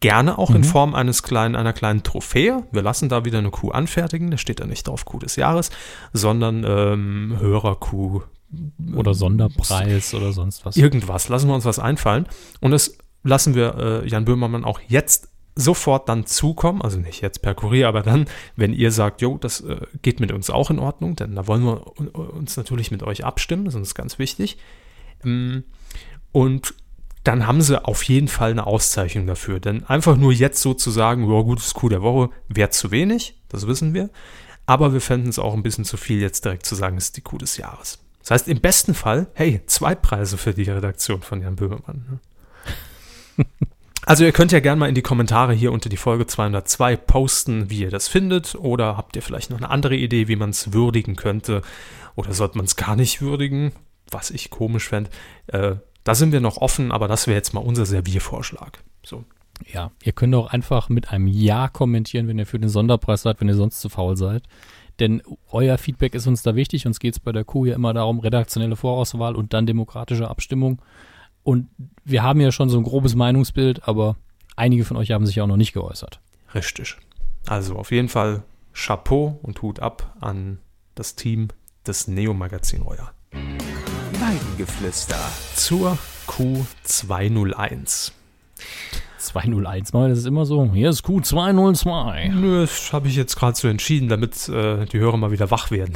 Gerne auch mhm. in Form eines kleinen, einer kleinen Trophäe. Wir lassen da wieder eine Kuh anfertigen. Da steht da nicht drauf Kuh des Jahres, sondern ähm, Hörerkuh. Oder Sonderpreis oder sonst was. Irgendwas. Lassen wir uns was einfallen. Und das lassen wir äh, Jan Böhmermann auch jetzt sofort dann zukommen, also nicht jetzt per Kurier, aber dann, wenn ihr sagt, jo, das äh, geht mit uns auch in Ordnung, denn da wollen wir uns natürlich mit euch abstimmen, das ist ganz wichtig. Ähm, und dann haben sie auf jeden Fall eine Auszeichnung dafür. Denn einfach nur jetzt so zu sagen, ja, gutes Coup der Woche, wäre zu wenig, das wissen wir. Aber wir fänden es auch ein bisschen zu viel, jetzt direkt zu sagen, es ist die Coup des Jahres. Das heißt, im besten Fall, hey, zwei Preise für die Redaktion von Jan Böhmermann. Ne? [laughs] Also ihr könnt ja gerne mal in die Kommentare hier unter die Folge 202 posten, wie ihr das findet. Oder habt ihr vielleicht noch eine andere Idee, wie man es würdigen könnte? Oder sollte man es gar nicht würdigen? Was ich komisch fände. Äh, da sind wir noch offen, aber das wäre jetzt mal unser Serviervorschlag. So. Ja, ihr könnt auch einfach mit einem Ja kommentieren, wenn ihr für den Sonderpreis seid, wenn ihr sonst zu faul seid. Denn euer Feedback ist uns da wichtig. Uns geht es bei der Kuh ja immer darum, redaktionelle Vorauswahl und dann demokratische Abstimmung. Und wir haben ja schon so ein grobes Meinungsbild, aber einige von euch haben sich ja auch noch nicht geäußert. Richtig. Also auf jeden Fall Chapeau und Hut ab an das Team des Neo-Magazin Royal. Weidengeflüster. Zur Q201. 201 mal, das ist immer so. Hier ist Q202. Nö, das habe ich jetzt gerade so entschieden, damit äh, die Hörer mal wieder wach werden.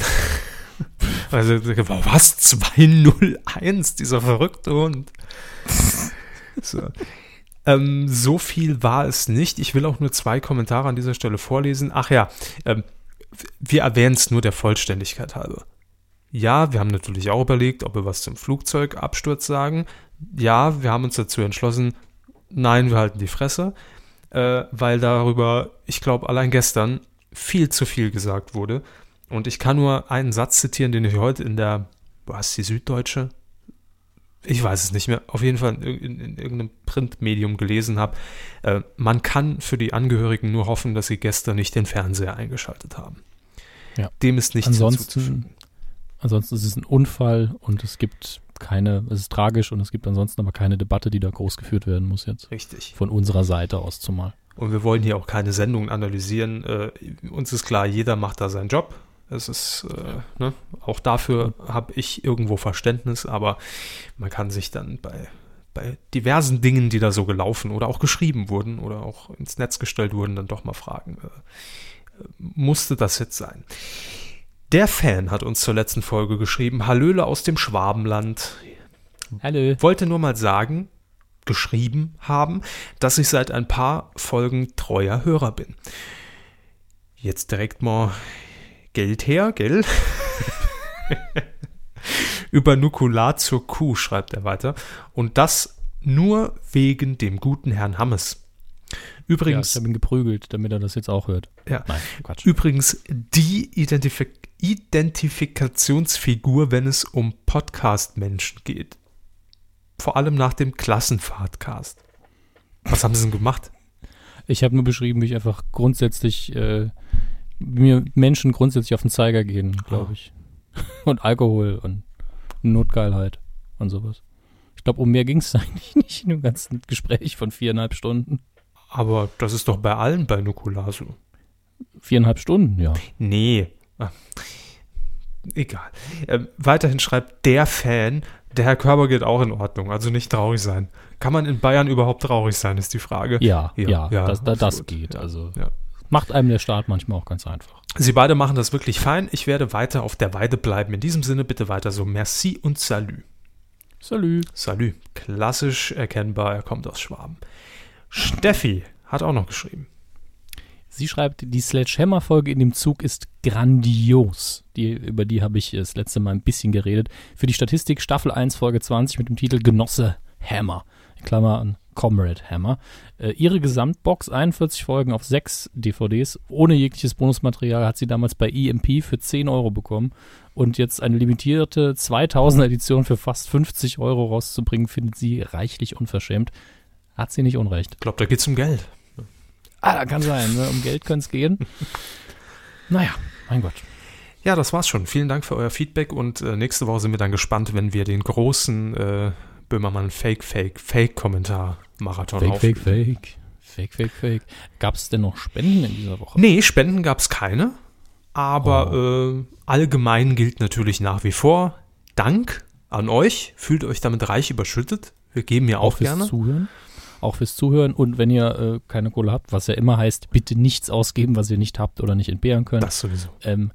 [laughs] also, was? 201, dieser verrückte Hund. [laughs] So. Ähm, so viel war es nicht. Ich will auch nur zwei Kommentare an dieser Stelle vorlesen. Ach ja, ähm, wir erwähnen es nur der Vollständigkeit halber. Ja, wir haben natürlich auch überlegt, ob wir was zum Flugzeugabsturz sagen. Ja, wir haben uns dazu entschlossen, nein, wir halten die Fresse, äh, weil darüber, ich glaube, allein gestern viel zu viel gesagt wurde. Und ich kann nur einen Satz zitieren, den ich heute in der, was die Süddeutsche? Ich weiß es nicht mehr, auf jeden Fall in, in, in irgendeinem Printmedium gelesen habe. Äh, man kann für die Angehörigen nur hoffen, dass sie gestern nicht den Fernseher eingeschaltet haben. Ja. Dem ist nichts ansonsten, Ansonsten ist es ein Unfall und es gibt keine, es ist tragisch und es gibt ansonsten aber keine Debatte, die da groß geführt werden muss jetzt. Richtig. Von unserer Seite aus zumal. Und wir wollen hier auch keine Sendungen analysieren. Äh, uns ist klar, jeder macht da seinen Job. Es ist, äh, ne, auch dafür habe ich irgendwo Verständnis, aber man kann sich dann bei, bei diversen Dingen, die da so gelaufen oder auch geschrieben wurden oder auch ins Netz gestellt wurden, dann doch mal fragen, äh, musste das jetzt sein? Der Fan hat uns zur letzten Folge geschrieben, Hallöle aus dem Schwabenland. Hallo. Wollte nur mal sagen, geschrieben haben, dass ich seit ein paar Folgen treuer Hörer bin. Jetzt direkt mal Geld her, gell? Über Nukular zur Kuh, schreibt er weiter. Und das nur wegen dem guten Herrn Hammes. Übrigens. Ja, ich habe ihn geprügelt, damit er das jetzt auch hört. Ja. Nein, Quatsch. Übrigens, die Identif Identifikationsfigur, wenn es um Podcast-Menschen geht. Vor allem nach dem Klassenfahrtcast. Was haben sie denn gemacht? Ich habe nur beschrieben, wie ich einfach grundsätzlich äh, mir Menschen grundsätzlich auf den Zeiger gehen, glaube ich. [laughs] Und Alkohol und Notgeilheit und sowas. Ich glaube, um mehr ging es [laughs] eigentlich nicht in dem ganzen Gespräch von viereinhalb Stunden. Aber das ist doch bei allen bei Nukular so. Viereinhalb Stunden, ja. Nee. Ah. Egal. Ähm, weiterhin schreibt der Fan, der Herr Körber geht auch in Ordnung, also nicht traurig sein. Kann man in Bayern überhaupt traurig sein, ist die Frage. Ja, ja, ja, das, das, das geht. Also ja. Macht einem der Start manchmal auch ganz einfach. Sie beide machen das wirklich fein. Ich werde weiter auf der Weide bleiben. In diesem Sinne bitte weiter so. Merci und Salü. Salü. Salü. Klassisch erkennbar, er kommt aus Schwaben. Steffi hat auch noch geschrieben. Sie schreibt, die Sledgehammer-Folge in dem Zug ist grandios. Die, über die habe ich das letzte Mal ein bisschen geredet. Für die Statistik Staffel 1, Folge 20 mit dem Titel Genosse Hammer. In Klammer an Comrade Hammer. Äh, ihre Gesamtbox, 41 Folgen auf 6 DVDs, ohne jegliches Bonusmaterial, hat sie damals bei EMP für 10 Euro bekommen. Und jetzt eine limitierte 2000er Edition für fast 50 Euro rauszubringen, findet sie reichlich unverschämt. Hat sie nicht unrecht. Ich glaube, da geht es um Geld. Ah, kann sein. Ne? Um Geld könnte es gehen. [laughs] naja, mein Gott. Ja, das war's schon. Vielen Dank für euer Feedback und äh, nächste Woche sind wir dann gespannt, wenn wir den großen äh, Böhmermann Fake, Fake, Fake-Kommentar-Marathon Fake, Fake, Fake. Fake, Fake, Fake. Gab es denn noch Spenden in dieser Woche? Nee, Spenden gab es keine. Aber oh. äh, allgemein gilt natürlich nach wie vor Dank an euch. Fühlt euch damit reich überschüttet. Wir geben ja auch, auch gerne. Zuhören auch fürs Zuhören. Und wenn ihr äh, keine Kohle habt, was ja immer heißt, bitte nichts ausgeben, was ihr nicht habt oder nicht entbehren könnt. Das sowieso. Ähm,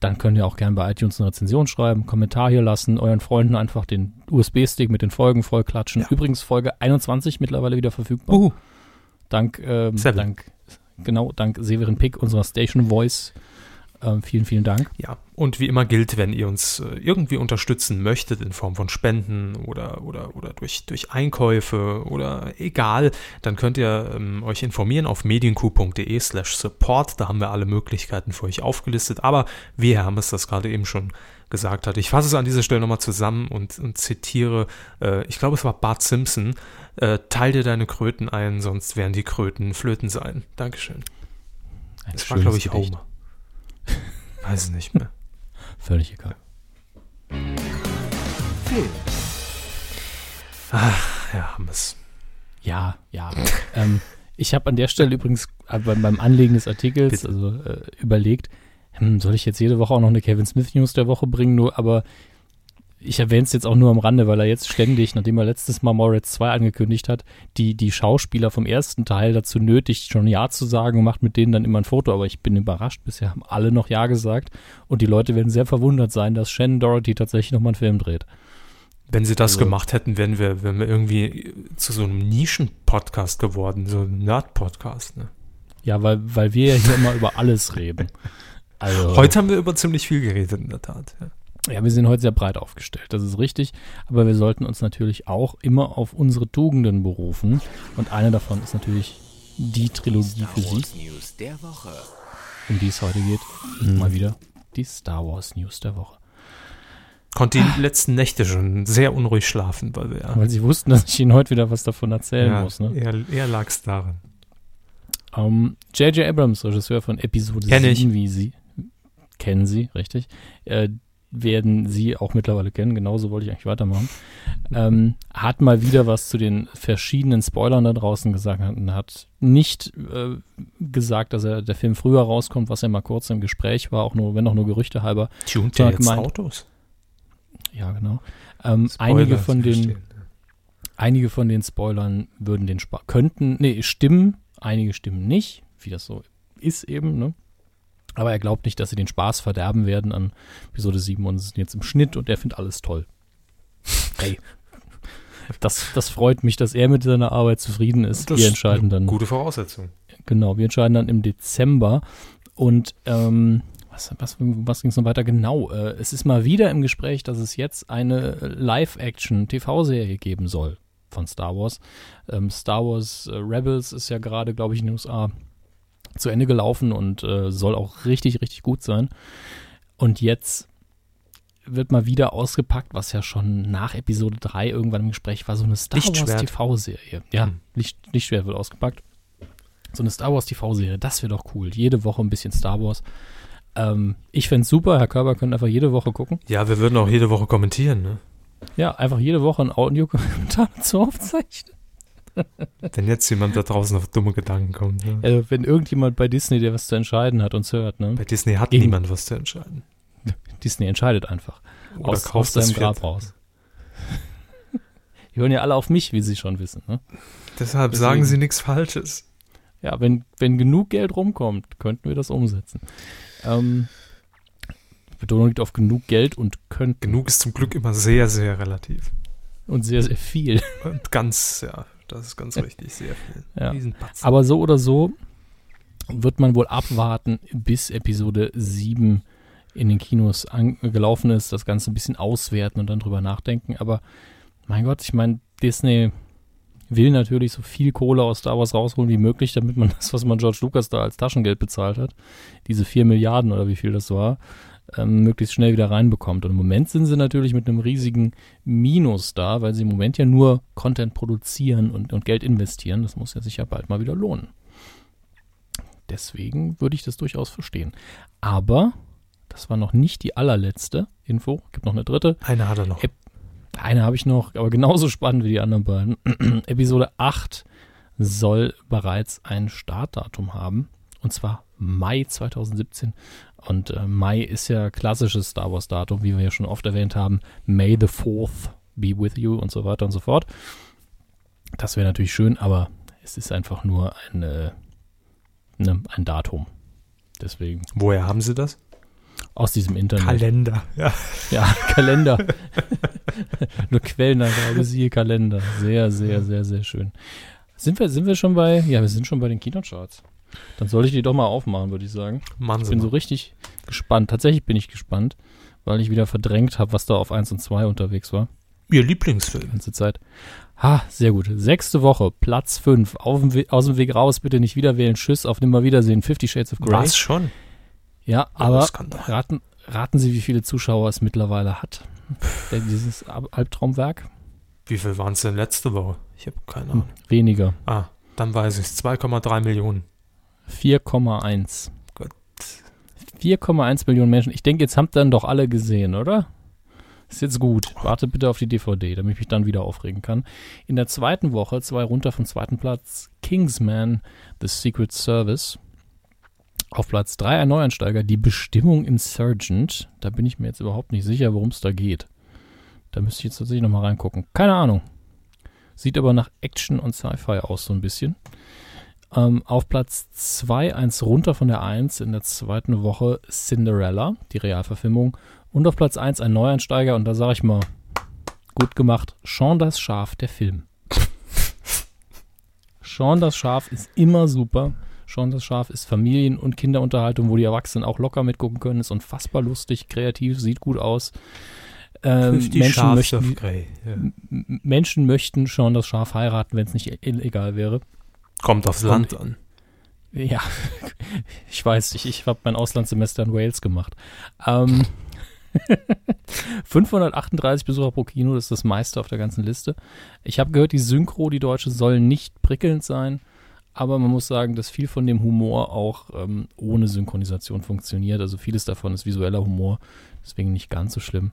dann könnt ihr auch gerne bei iTunes eine Rezension schreiben, einen Kommentar hier lassen, euren Freunden einfach den USB-Stick mit den Folgen vollklatschen. Ja. Übrigens Folge 21 mittlerweile wieder verfügbar. Uh. Dank, ähm, dank, genau, dank Severin Pick, unserer Station Voice. Ähm, vielen, vielen Dank. Ja, und wie immer gilt, wenn ihr uns äh, irgendwie unterstützen möchtet in Form von Spenden oder, oder, oder durch, durch Einkäufe oder egal, dann könnt ihr ähm, euch informieren auf medienku.de slash support. Da haben wir alle Möglichkeiten für euch aufgelistet. Aber wie Herr Hammes das gerade eben schon gesagt hat, ich fasse es an dieser Stelle nochmal zusammen und, und zitiere, äh, ich glaube es war Bart Simpson, äh, teil dir deine Kröten ein, sonst werden die Kröten Flöten sein. Dankeschön. Ein das war, glaube ich. Homer. Weiß es nicht mehr. [laughs] Völlig egal. Film. Ach, ja, haben es. Ja, ja. ähm, ich habe an der Stelle übrigens äh, beim Anlegen des Artikels also, äh, überlegt, hm, soll ich jetzt jede Woche auch noch eine Kevin Smith News der Woche bringen? Nur, aber ich erwähne es jetzt auch nur am Rande, weil er jetzt ständig, nachdem er letztes Mal Moritz 2 angekündigt hat, die, die Schauspieler vom ersten Teil dazu nötigt, schon Ja zu sagen und macht mit denen dann immer ein Foto. Aber ich bin überrascht, bisher haben alle noch Ja gesagt und die Leute werden sehr verwundert sein, dass Shannon Dorothy tatsächlich nochmal einen Film dreht. Wenn sie das also, gemacht hätten, wären wir, wären wir irgendwie zu so einem Nischen-Podcast geworden, so ein Nerd-Podcast. Ne? Ja, weil, weil wir ja hier immer über alles reden. [laughs] Also, Heute haben wir über ziemlich viel geredet, in der Tat. Ja. Ja, wir sind heute sehr breit aufgestellt, das ist richtig. Aber wir sollten uns natürlich auch immer auf unsere Tugenden berufen. Und eine davon ist natürlich die Trilogie für Sie. Um die es heute geht. Mhm. Mal wieder die Star Wars News der Woche. Konnte die letzten Nächte schon sehr unruhig schlafen, weil wir. Weil sie wussten, dass ich ihnen heute wieder was davon erzählen ja, muss. Ne? Eher, eher lag es daran. J.J. Um, Abrams, Regisseur von Episode Kenn 7, ich. wie Sie. Kennen Sie, richtig? Äh, werden Sie auch mittlerweile kennen, genauso wollte ich eigentlich weitermachen, ähm, hat mal wieder was zu den verschiedenen Spoilern da draußen gesagt und hat nicht äh, gesagt, dass er der Film früher rauskommt, was ja mal kurz im Gespräch war, auch nur, wenn auch nur Gerüchte halber. Tunt der jetzt Autos? Ja, genau. Ähm, einige von den einige von den Spoilern würden den Spaß könnten, nee, stimmen, einige stimmen nicht, wie das so ist eben, ne? Aber er glaubt nicht, dass sie den Spaß verderben werden an Episode 7 und sind jetzt im Schnitt und er findet alles toll. Hey. Das, das freut mich, dass er mit seiner Arbeit zufrieden ist. Das wir entscheiden dann. Gute Voraussetzung. Genau, wir entscheiden dann im Dezember. Und ähm, was, was, was ging es noch weiter? Genau, äh, es ist mal wieder im Gespräch, dass es jetzt eine Live-Action-TV-Serie geben soll von Star Wars. Ähm, Star Wars äh, Rebels ist ja gerade, glaube ich, in den USA zu Ende gelaufen und äh, soll auch richtig, richtig gut sein. Und jetzt wird mal wieder ausgepackt, was ja schon nach Episode 3 irgendwann im Gespräch war, so eine Star Wars TV-Serie. Ja, hm. Licht, Lichtschwert wird ausgepackt. So eine Star Wars TV-Serie, das wäre doch cool. Jede Woche ein bisschen Star Wars. Ähm, ich fände es super, Herr Körber könnte einfach jede Woche gucken. Ja, wir würden auch jede Woche kommentieren, ne? Ja, einfach jede Woche ein Audiokommentar [laughs] zu aufzeichnen. [laughs] Wenn jetzt jemand da draußen auf dumme Gedanken kommt. Ne? Also, wenn irgendjemand bei Disney, der was zu entscheiden hat, uns hört, ne? Bei Disney hat Gegen- niemand was zu entscheiden. [laughs] Disney entscheidet einfach. Oder aus, kauft aus seinem das Grab raus. Die hören ja alle auf mich, wie sie schon wissen. Ne? Deshalb Deswegen- sagen sie nichts Falsches. Ja, wenn, wenn genug Geld rumkommt, könnten wir das umsetzen. Ähm, Betonung liegt auf genug Geld und könnten. Genug ist zum Glück immer sehr, sehr relativ. Und sehr, sehr viel. Und ganz, ja, das ist ganz richtig, sehr viel. Ja. Aber so oder so wird man wohl abwarten, bis Episode 7 in den Kinos angelaufen ist, das Ganze ein bisschen auswerten und dann drüber nachdenken. Aber mein Gott, ich meine, Disney will natürlich so viel Kohle aus Star Wars rausholen wie möglich, damit man [laughs] das, was man George Lucas da als Taschengeld bezahlt hat, diese 4 Milliarden oder wie viel das war, ähm, möglichst schnell wieder reinbekommt. Und im Moment sind sie natürlich mit einem riesigen Minus da, weil sie im Moment ja nur Content produzieren und, und Geld investieren. Das muss ja sicher bald mal wieder lohnen. Deswegen würde ich das durchaus verstehen. Aber das war noch nicht die allerletzte Info. Gibt noch eine dritte. Eine hat er noch. Ep- Eine habe ich noch, aber genauso spannend wie die anderen beiden. [clears throat] Episode 8 soll bereits ein Startdatum haben. Und zwar Mai 2017. Und äh, Mai ist ja klassisches Star Wars Datum, wie wir ja schon oft erwähnt haben. May the 4th be with you und so weiter und so fort. Das wäre natürlich schön, aber es ist einfach nur ein, äh, ne, ein Datum. Deswegen Woher haben sie das? aus diesem Internet. Kalender. Ja. Ja, [laughs] Kalender. [laughs] Nur Quellenangabe, siehe Kalender. Sehr, sehr, sehr, sehr schön. Sind wir, sind wir schon bei, ja, wir sind schon bei den Kinocharts. Dann sollte ich die doch mal aufmachen, würde ich sagen. Mann, Ich bin so richtig gespannt. Tatsächlich bin ich gespannt, weil ich wieder verdrängt habe, was da auf 1 und 2 unterwegs war. Ihr Die Lieblingsfilm. ganze Zeit. Ha, sehr gut. Sechste Woche, Platz 5. Auf dem We aus dem Weg raus, bitte nicht wieder wählen. Tschüss, auf Nimmerwiedersehen. Fifty Shades of Grey. Was schon? Ja, aber Skandal. raten, raten Sie, wie viele Zuschauer es mittlerweile hat. Dieses Albtraumwerk? Wie viel waren es denn letzte Woche? Ich habe keine Hm, Ahnung. weniger. Ah, dann weiß ich es. 2,3 Millionen. 4,1. Gott. 4,1 Millionen Menschen. Ich denke, jetzt habt ihr dann doch alle gesehen, oder? Ist jetzt gut. Warte bitte auf die DVD, damit ich mich dann wieder aufregen kann. In der zweiten Woche, zwei runter vom zweiten Platz, Kingsman, The Secret Service. Auf Platz 3 ein Neuansteiger, die Bestimmung Insurgent. Da bin ich mir jetzt überhaupt nicht sicher, worum es da geht. Da müsste ich jetzt tatsächlich nochmal reingucken. Keine Ahnung. Sieht aber nach Action und Sci-Fi aus, so ein bisschen. Ähm, auf Platz 2, eins runter von der 1 in der zweiten Woche Cinderella, die Realverfilmung. Und auf Platz 1 ein Neueinsteiger und da sage ich mal, gut gemacht, Sean das Schaf, der Film. [laughs] Sean das Schaf ist immer super. Sean das Schaf ist Familien- und Kinderunterhaltung, wo die Erwachsenen auch locker mitgucken können. Ist unfassbar lustig, kreativ, sieht gut aus. Ähm, Menschen, möchten. Ja. Menschen möchten Sean das Schaf heiraten, wenn es nicht illegal wäre. Kommt aufs Land an. Ja, [laughs] ich weiß, ich, ich habe mein Auslandssemester in Wales gemacht. Ähm, [laughs] 538 Besucher pro Kino, das ist das meiste auf der ganzen Liste. Ich habe gehört, die Synchro, die deutsche, soll nicht prickelnd sein, aber man muss sagen, dass viel von dem Humor auch ähm, ohne Synchronisation funktioniert. Also vieles davon ist visueller Humor, deswegen nicht ganz so schlimm.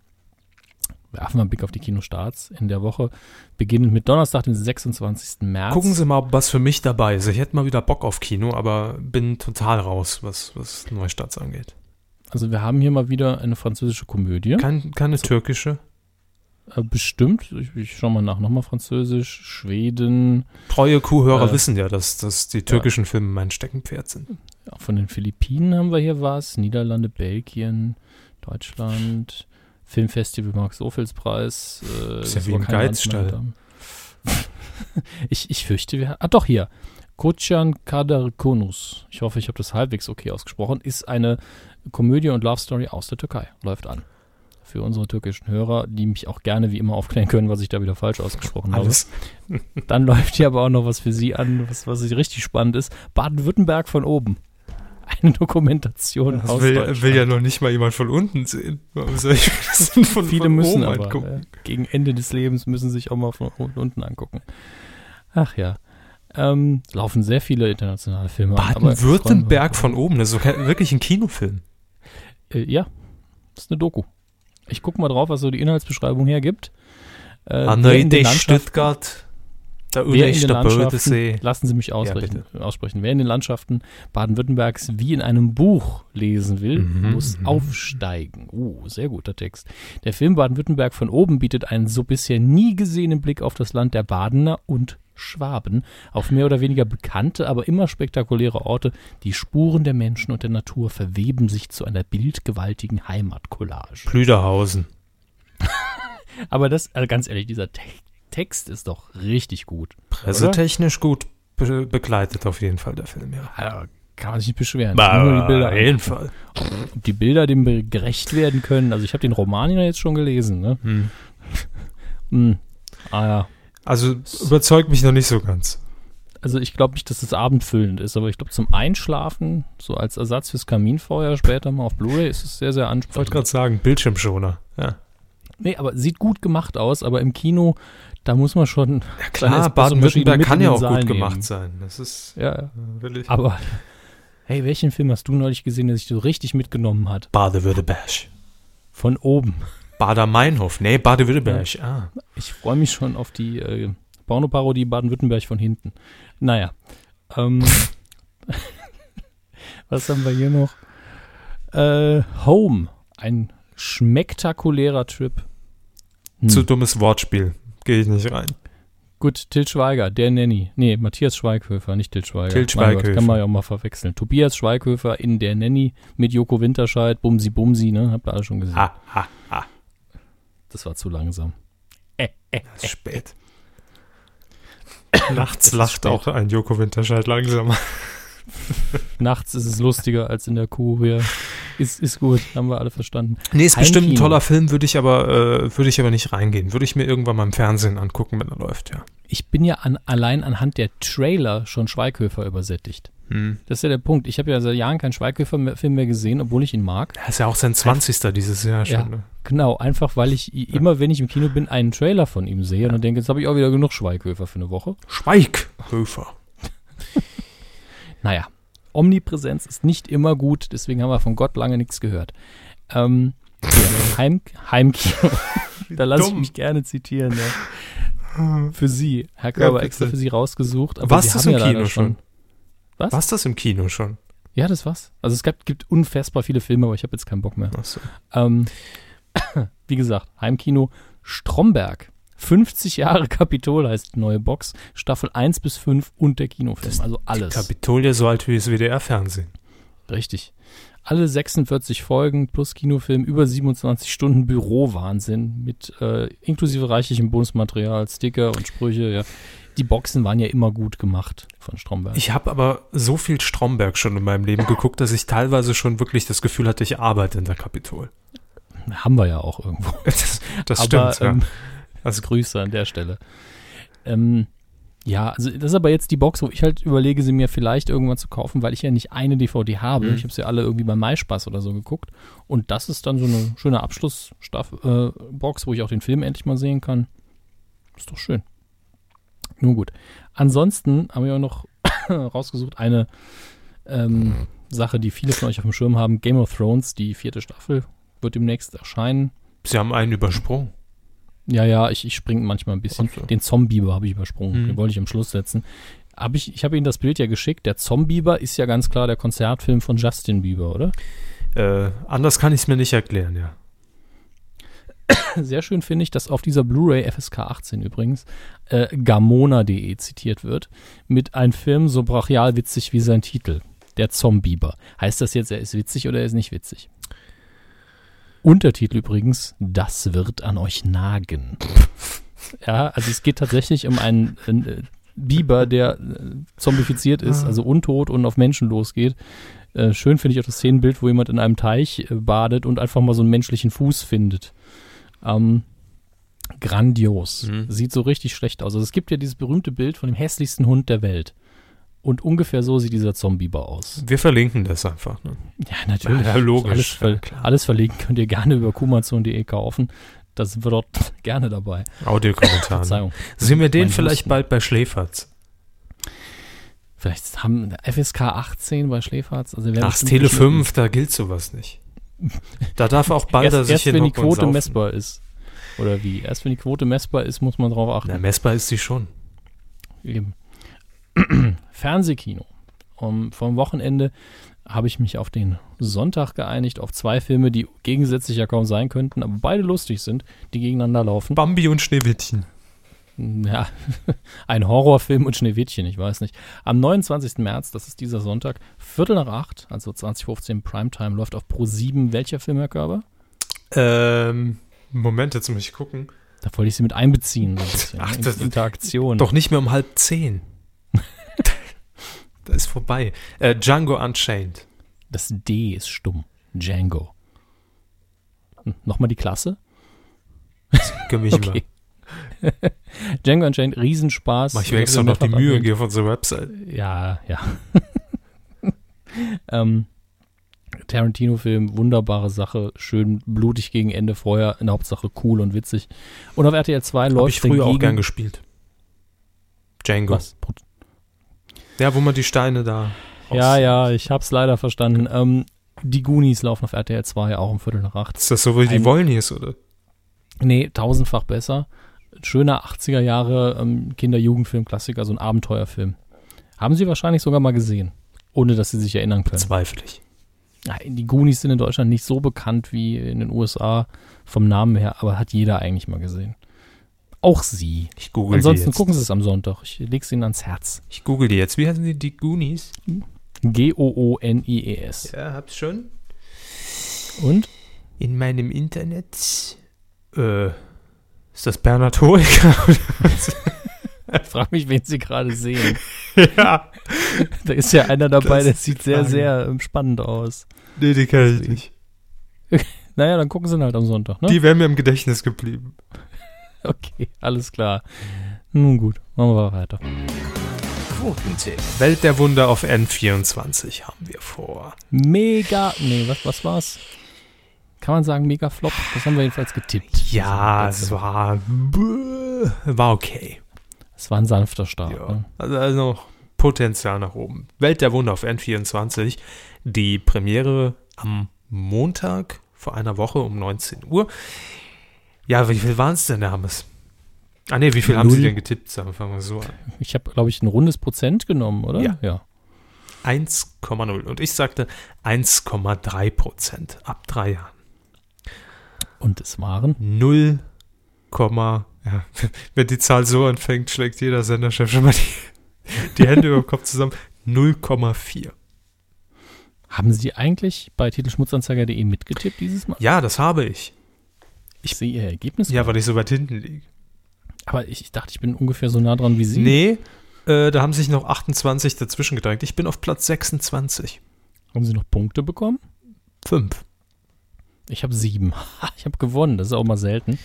Werfen wir einen Blick auf die Kinostarts in der Woche, beginnend mit Donnerstag, den 26. März. Gucken Sie mal, was für mich dabei ist. Ich hätte mal wieder Bock auf Kino, aber bin total raus, was, was Neustarts angeht. Also wir haben hier mal wieder eine französische Komödie. Kein, keine türkische. Äh, bestimmt. Ich, ich schau mal nach. Nochmal Französisch, Schweden. Treue Kuhhörer Äh, wissen ja, dass, dass die türkischen Filme mein Steckenpferd sind. Ja, von den Philippinen haben wir hier was. Niederlande, Belgien, Deutschland. Filmfestival Max-Ophüls-Preis. Äh, Ist ja wie im Land Geizstall. [laughs] ich, ich fürchte, wir. Ah, doch, hier. Kocan Kadarkonus. Ich hoffe, ich habe das halbwegs okay ausgesprochen. Ist eine Komödie und Love Story aus der Türkei. Läuft an. Für unsere türkischen Hörer, die mich auch gerne wie immer aufklären können, was ich da wieder falsch ausgesprochen habe. Alles. Dann [laughs] läuft hier aber auch noch was für Sie an, was, was richtig spannend ist. Baden-Württemberg von oben. Eine Dokumentation Das aus will, will ja noch nicht mal jemand von unten sehen. Warum soll ich das denn von, Viele von müssen aber. angucken? äh, gegen Ende des Lebens müssen sich auch mal von unten angucken. Ach ja. Ähm, laufen sehr viele internationale Filme. Baden-Württemberg von oben, das ist wirklich ein Kinofilm. Äh, ja, das ist eine Doku. Ich gucke mal drauf, was so die Inhaltsbeschreibung hergibt. Äh, An der Idee Stuttgart, der Wer in den Landschaften, lassen Sie mich ausrechnen, aussprechen. Wer in den Landschaften Baden-Württembergs wie in einem Buch lesen will, Mhm, muss mhm. aufsteigen. Uh, sehr guter Text. Der Film Baden-Württemberg von oben bietet einen so bisher nie gesehenen Blick auf das Land der Badener und Schwaben, auf mehr oder weniger bekannte, aber immer spektakuläre Orte. Die Spuren der Menschen und der Natur verweben sich zu einer bildgewaltigen Heimatcollage. Plüderhausen. [laughs] Aber das, also ganz ehrlich, dieser Te Text ist doch richtig gut. Pressetechnisch gut be begleitet auf jeden Fall der Film, ja. Ja, kann man sich nicht beschweren. Nur die Bilder auf jeden Fall. Ob die Bilder dem gerecht werden können. Also ich habe den Roman ja jetzt schon gelesen. Ne? Hm. Hm. Ah ja. Also überzeugt mich noch nicht so ganz. Also ich glaube nicht, dass es abendfüllend ist, aber ich glaube zum Einschlafen, so als Ersatz fürs Kaminfeuer später mal auf Blu-ray, ist es sehr, sehr Ich wollte ansprechend. gerade sagen, Bildschirmschoner. Ja, Nee, aber sieht gut gemacht aus, aber im Kino, da muss man schon. ja klar, Baden-Württemberg kann ja auch Saal gut nehmen. gemacht sein. Das ist Ja, ja. äh, will ich. Aber hey, welchen Film hast du neulich gesehen, der sich so richtig mitgenommen hat? Bade-Württemberg. Von oben. Bader-Meinhof. Nee, Bade-Württemberg. Ah. Ich freue mich schon auf die äh, Pornoparodie Baden-Württemberg von hinten. Naja. Ähm, [laughs] was haben wir hier noch? Äh, Home. Ein schmektakulärer Trip. Hm. Zu dummes Wortspiel. Gehe ich nicht rein. Gut, Til Schweiger, der Nanny. Nee, Matthias Schweighöfer, nicht Til Schweiger. Til Mein Gott, Schweighöfer. Kann man ja auch mal verwechseln. Tobias Schweighöfer in der Nanny mit Joko Winterscheid, Bumsi Bumsi, ne? Habt ihr alle schon gesehen. Ha, ha, ha. Das war zu langsam. Das ist spät. Nachts lacht auch ein Joko Winterscheid langsam. Nachts ist es lustiger als in der Kuh. Ja. Ist, ist gut, haben wir alle verstanden. Nee, ist bestimmt ein Heimkino. toller Film, würde ich aber äh, würde ich aber nicht reingehen. Würde ich mir irgendwann mal im Fernsehen angucken, wenn er läuft, ja. Ich bin ja an, allein anhand der Trailer schon Schweighöfer übersättigt. Hm. Das ist ja der Punkt. Ich habe ja seit Jahren keinen Schweighöfer-Film mehr gesehen, obwohl ich ihn mag. Er ist ja auch sein 20. dieses Jahr schon. Ja. Ne? Genau, einfach weil ich i- immer, wenn ich im Kino bin, einen Trailer von ihm sehe und dann denke, jetzt habe ich auch wieder genug Schweighöfer für eine Woche. Schweighöfer. [laughs] Naja, Omnipräsenz ist nicht immer gut, deswegen haben wir von Gott lange nichts gehört. Ähm, hier, Heim, Heimkino. [laughs] da lasse ich mich gerne zitieren. Ja. Für Sie. Herr Körber bitte. extra für Sie rausgesucht. Aber War's das im ja Kino schon? Was? War's das im Kino schon? Ja, das war's. Also es gab, gibt unfassbar viele Filme, aber ich habe jetzt keinen Bock mehr. Achso. Ähm, [coughs] wie gesagt, Heimkino Stromberg. 50 Jahre Kapitol heißt die neue Box. Staffel 1 bis 5 und der Kinofilm. Also alles. Kapitolia so alt wie das WDR-Fernsehen. Richtig. Alle 46 Folgen plus Kinofilm, über 27 Stunden Bürowahnsinn mit äh, inklusive reichlichem Bonusmaterial, Sticker und Sprüche. Ja. Die Boxen waren ja immer gut gemacht von Stromberg. Ich habe aber so viel Stromberg schon in meinem Leben geguckt, dass ich teilweise schon wirklich das Gefühl hatte, ich arbeite in der Kapitol. Haben wir ja auch irgendwo. [laughs] Das, das aber stimmt, ähm, ja. Also, Grüße an der Stelle. Ähm, ja, also das ist aber jetzt die Box, wo ich halt überlege, sie mir vielleicht irgendwann zu kaufen, weil ich ja nicht eine DVD habe. Mhm. Ich habe sie alle irgendwie beim Maispaß oder so geguckt. Und das ist dann so eine schöne Abschlussbox, äh, wo ich auch den Film endlich mal sehen kann. Ist doch schön. Nun gut. Ansonsten haben wir auch noch [coughs] rausgesucht eine ähm, Sache, die viele von euch auf dem Schirm haben. Game of Thrones, die vierte Staffel, wird demnächst erscheinen. Sie haben einen übersprungen. Ja, ja, ich, ich springe manchmal ein bisschen. So. Den Zombieber habe ich übersprungen. Mhm. Den wollte ich am Schluss setzen. Hab ich ich habe Ihnen das Bild ja geschickt. Der Zombieber ist ja ganz klar der Konzertfilm von Justin Bieber, oder? Äh, anders kann ich es mir nicht erklären, ja. Sehr schön finde ich, dass auf dieser Blu-ray FSK 18 übrigens äh, Gamona.de zitiert wird mit einem Film so brachial witzig wie sein Titel. Der Zombieber. Heißt das jetzt, er ist witzig oder er ist nicht witzig? Untertitel übrigens, das wird an euch nagen. Ja, also es geht tatsächlich um einen, äh, Biber, der äh, zombifiziert ist, also untot und auf Menschen losgeht. Äh, schön finde ich auch das Szenenbild, wo jemand in einem Teich badet und einfach mal so einen menschlichen Fuß findet. Ähm, grandios. Mhm. Sieht so richtig schlecht aus. Also es gibt ja dieses berühmte Bild von dem hässlichsten Hund der Welt. Und ungefähr so sieht dieser Zombieber aus. Wir verlinken das einfach. Ne? Ja, natürlich. Ja, logisch. Alles, ver Ja, alles verlinken könnt ihr gerne über kumazon.de kaufen. Da sind wir dort [laughs] gerne dabei. Audiokommentare. Verzeihung. Sehen wir den vielleicht Husten. bald bei Schläferz? Vielleicht haben FSK 18 bei Schläferz. Also Ach, Tele nicht- 5, da gilt sowas nicht. Da darf auch Balder erst, sich erst wenn die Quote messbar ist. Oder wie? Erst wenn die Quote messbar ist, muss man drauf achten. Na, messbar ist sie schon. Eben. [clears throat] Fernsehkino. Um, vom Wochenende habe ich mich auf den Sonntag geeinigt, auf zwei Filme, die gegensätzlich ja kaum sein könnten, aber beide lustig sind, die gegeneinander laufen. Bambi und Schneewittchen. Ja, [laughs] ein Horrorfilm und Schneewittchen, ich weiß nicht. Am 29. März, das ist dieser Sonntag, Viertel nach acht, also 2015 Primetime, läuft auf Pro 7 welcher Film, Herr Körber? Ähm, Moment, jetzt muss ich gucken. Da wollte ich Sie mit einbeziehen, so ein [laughs] bisschen. Ach, das- Interaktion. Doch nicht mehr um halb zehn. Da ist vorbei. Äh, Django Unchained. Das D ist stumm. Django. Hm, Nochmal die Klasse? [laughs] Gönn mich Okay. [laughs] Django Unchained, Riesenspaß. mal. Mach ich mir extra noch die Mühe, erwähnt. gehe auf unsere Website. Ja, ja. [laughs] ähm, Tarantino-Film, wunderbare Sache, schön blutig gegen Ende vorher, in der Hauptsache cool und witzig. Und auf RTL 2 Habe läuft ich früher auch dagegen- gern gespielt. Django. Was? Ja, wo man die Steine da. Ja, ja, ich hab's leider verstanden. Ähm, die Goonies laufen auf RTL 2 auch um Viertel nach acht. Ist das so, wie die wollen hier ist, oder? Nee, tausendfach besser. Schöner 80er Jahre ähm, Kinder-Jugendfilm-Klassiker, so ein Abenteuerfilm. Haben Sie wahrscheinlich sogar mal gesehen, ohne dass Sie sich erinnern können. Zweifel ich. Die Goonies sind in Deutschland nicht so bekannt wie in den USA vom Namen her, aber hat jeder eigentlich mal gesehen. Auch Sie. Ich google Ansonsten die jetzt. gucken Sie es am Sonntag. Ich leg's Ihnen ans Herz. Ich google die jetzt. Wie heißen die? Die Goonies? G-O-O-N-I-E-S. Ja, hab's schon. Und? In meinem Internet. Äh, ist das Bernhard Hoeker? [laughs] Frag mich, wen Sie gerade sehen. [laughs] ja. Da ist ja einer dabei, Das der sieht sehr, sehr ähm, spannend aus. Nee, die kann ich nicht. [laughs] Naja, dann gucken Sie ihn halt am Sonntag, ne? Die wären mir im Gedächtnis geblieben. [laughs] Okay, alles klar. Nun gut, machen wir weiter. Quotentipp. Welt der Wunder auf N24 haben wir vor. Mega, nee, was, was war's? Kann man sagen, mega Flop? Das haben wir jedenfalls getippt. Ja, Das es war. bäh, War okay. Es war ein sanfter Start. Ja. Ne? Also, also noch Potenzial nach oben. Welt der Wunder auf N24. Die Premiere am Montag vor einer Woche um 19 Uhr. Ja, wie viel waren es denn, Hammes? Ah ne, wie viel haben Sie Null. denn getippt? Sagen wir fangen wir so an. Ich habe, glaube ich, ein rundes Prozent genommen, oder? Ja. ja. 1,0. Und ich sagte 1,3 Prozent ab drei Jahren. Und es waren 0, ja, [laughs] wenn die Zahl so anfängt, schlägt jeder Senderchef schon mal die, die Hände [laughs] über den Kopf zusammen. 0,4. Haben Sie eigentlich bei titelschmutzanzeiger.de mitgetippt dieses Mal? Ja, das habe ich. Ich sehe Ihr Ergebnis. Ja, weil ich so weit hinten liege. Aber ich, ich dachte, ich bin ungefähr so nah dran wie Sie. Nee, äh, da haben sich noch 28 dazwischen gedrängt. Ich bin auf Platz 26. Haben Sie noch Punkte bekommen? 5. Ich habe sieben. [laughs] Ich habe gewonnen, das ist auch mal selten.